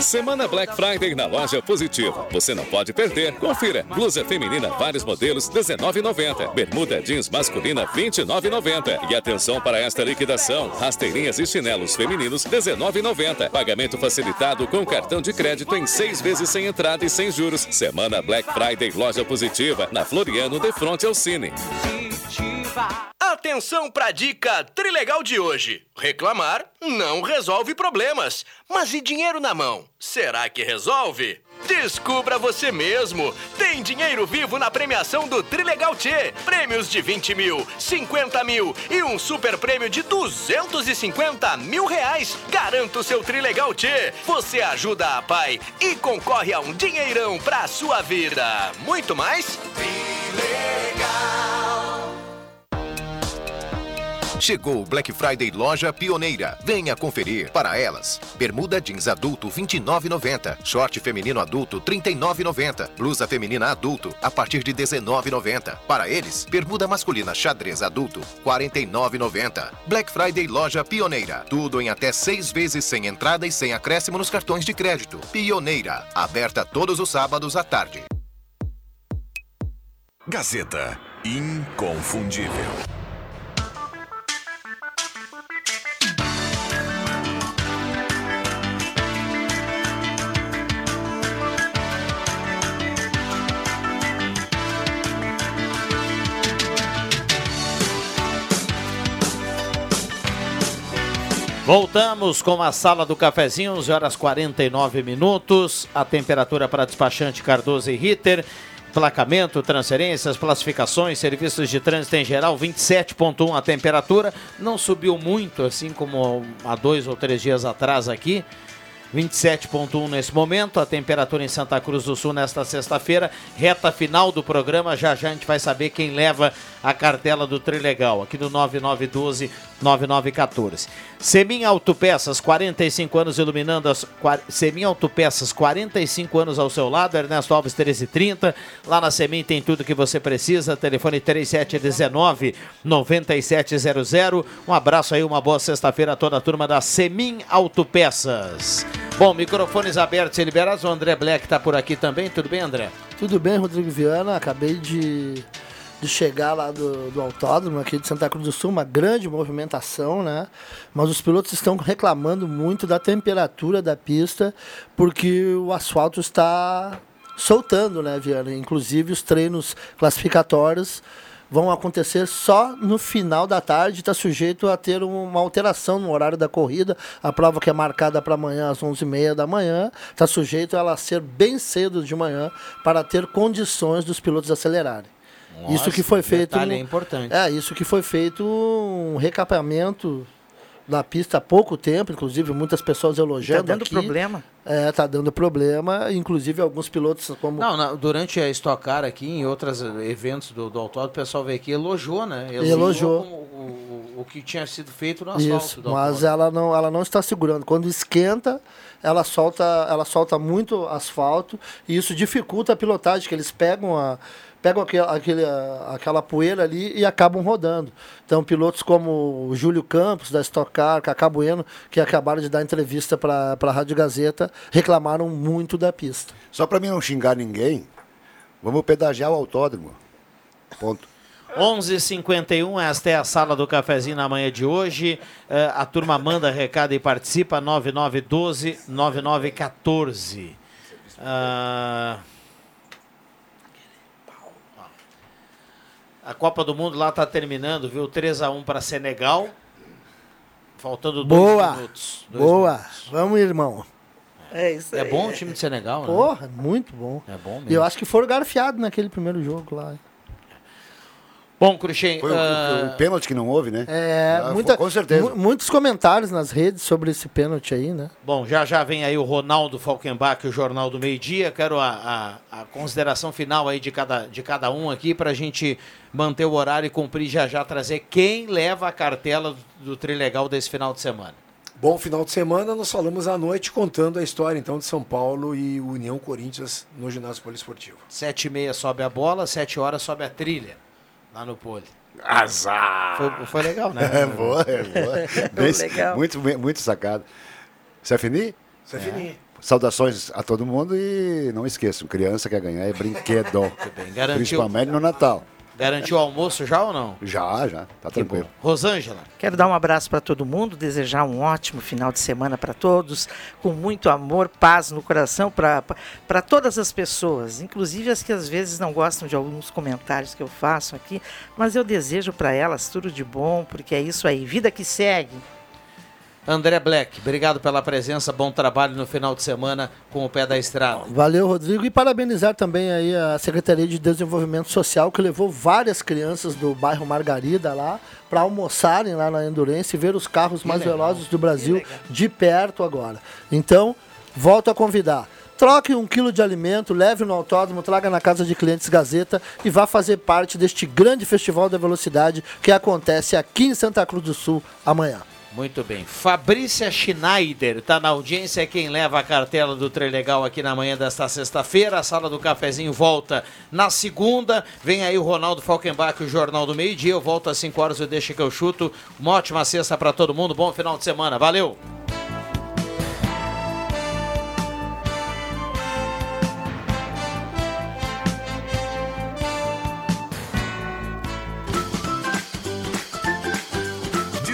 Semana Black Friday na loja Positiva. Você não pode perder. Confira. Blusa feminina, vários modelos, R$19,90. Bermuda jeans masculina, R$29,90. E atenção para esta liquidação. Rasteirinhas e chinelos femininos, R$19,90. Pagamento facilitado com cartão de crédito em seis vezes sem entrada e sem juros. Semana Black Friday Loja Positiva, na Floriano, de frente ao Cine. Atenção para a dica trilegal de hoje. Reclamar não resolve problemas, mas e dinheiro na mão? Será que resolve? Descubra você mesmo! Tem dinheiro vivo na premiação do Trilegal T. Prêmios de 20 mil, 50 mil e um super prêmio de 250 mil reais. Garanta o seu Trilegal T. Você ajuda a pai e concorre a um dinheirão pra sua vida. Muito mais? Chegou o Black Friday Loja Pioneira. Venha conferir. Para elas, bermuda jeans adulto R$ 29,90. Short feminino adulto R$ 39,90. Blusa feminina adulto a partir de R$ 19,90. Para eles, bermuda masculina xadrez adulto R$ 49,90. Black Friday Loja Pioneira. Tudo em até seis vezes sem entrada e sem acréscimo nos cartões de crédito. Pioneira. Aberta todos os sábados à tarde. Gazeta. Inconfundível. Voltamos com a sala do cafezinho, 11 horas 49 minutos. A temperatura para despachante Cardoso e Ritter. Placamento, transferências, classificações, serviços de trânsito em geral, 27,1 a temperatura. Não subiu muito, assim como há dois ou três dias atrás aqui. 27,1 nesse momento, a temperatura em Santa Cruz do Sul nesta sexta-feira, reta final do programa. Já já a gente vai saber quem leva a cartela do Trilegal, aqui do 9912-9914. Semin Autopeças, 45 anos iluminando as. Semin Autopeças, 45 anos ao seu lado, Ernesto Alves 1330. Lá na Semin tem tudo que você precisa. Telefone 3719-9700. Um abraço aí, uma boa sexta-feira a toda a turma da Semin Autopeças. Bom, microfones abertos e liberados. O André Black está por aqui também. Tudo bem, André? Tudo bem, Rodrigo Viana. Acabei de, de chegar lá do, do autódromo aqui de Santa Cruz do Sul, uma grande movimentação, né? Mas os pilotos estão reclamando muito da temperatura da pista, porque o asfalto está soltando, né, Viana? Inclusive os treinos classificatórios vão acontecer só no final da tarde, está sujeito a ter uma alteração no horário da corrida. A prova que é marcada para amanhã às 11h30 da manhã, está sujeito a ela ser bem cedo de manhã para ter condições dos pilotos acelerarem. Nossa, isso que foi feito. detalhe é importante. É, isso que foi feito um recapeamento da pista há pouco tempo, inclusive muitas pessoas elogiando. Tá dando aqui. problema. É, tá dando problema. Inclusive alguns pilotos como. Não, não, durante a Stock Car aqui, em outros eventos do, do autódromo, o pessoal veio aqui e elogiou, né? Elogiou. com O, o, o que tinha sido feito no asfalto. Isso, mas ela não, ela não está segurando. Quando esquenta, ela solta, ela solta muito asfalto e isso dificulta a pilotagem, que eles pegam a pegam aquele, aquele, aquela poeira ali e acabam rodando. Então, pilotos como o Júlio Campos, da Stock Car, Cacá Bueno, que acabaram de dar entrevista para a Rádio Gazeta, reclamaram muito da pista. Só para mim não xingar ninguém, vamos pedagiar o autódromo. Ponto. 11h51, esta é a sala do cafezinho na manhã de hoje. Eh, a turma manda recado e participa, 9912-9914. Ah, a Copa do Mundo lá está terminando, viu? 3x1 para Senegal. Faltando dois Boa! minutos. Dois Boa! Vamos, irmão. É isso É bom o time de Senegal, né? Porra, muito bom. É bom E eu mesmo. acho que foram garfiados naquele primeiro jogo lá. Bom, Cruxem, Foi o- ah, o, o pênalti que não houve, né? É, Ah, muita, Com certeza. mu- muitos comentários nas redes sobre esse pênalti aí, né? Bom, já já vem aí o Ronaldo Falkenbach, o Jornal do Meio Dia. Quero a, a, a consideração final aí de cada, de cada um aqui para a gente manter o horário e cumprir já já trazer quem leva a cartela do, do Trilegal desse final de semana. Bom final de semana, nós falamos à noite contando a história então de São Paulo e União Corinthians no ginásio poliesportivo. Sete e meia sobe a bola, sete horas sobe a trilha lá no pole. Azar! Foi, foi legal, né? É boa, é boa. Bem- legal. Muito, bem- muito sacado. Sefini? Sefini. Saudações a todo mundo e não esqueçam, criança quer ganhar é brinquedo. Garantiu. Principalmente no Natal. Garantiu o almoço já ou não? Já, já, tá tranquilo. Rosângela. Quero dar um abraço para todo mundo, desejar um ótimo final de semana para todos, com muito amor, paz no coração para todas as pessoas, inclusive as que às vezes não gostam de alguns comentários que eu faço aqui, mas eu desejo para elas tudo de bom, porque é isso aí, vida que segue. André Black, obrigado pela presença, bom trabalho no final de semana com o pé da estrada. Valeu, Rodrigo. E parabenizar também aí a Secretaria de Desenvolvimento Social, que levou várias crianças do bairro Margarida lá para almoçarem lá na Endurance e ver os carros mais legal, velozes do Brasil de perto agora. Então, volto a convidar. Troque um quilo de alimento, leve no autódromo, traga na casa de clientes Gazeta e vá fazer parte deste grande festival da velocidade que acontece aqui em Santa Cruz do Sul amanhã. Muito bem. Fabrícia Schneider está na audiência, é quem leva a cartela do Trilegal aqui na manhã desta sexta-feira. A sala do cafezinho volta na segunda. Vem aí o Ronaldo Falkenbach, o Jornal do Meio Dia. Eu volto às 5 horas, eu deixo que eu chuto. Uma ótima sexta para todo mundo. Bom final de semana. Valeu!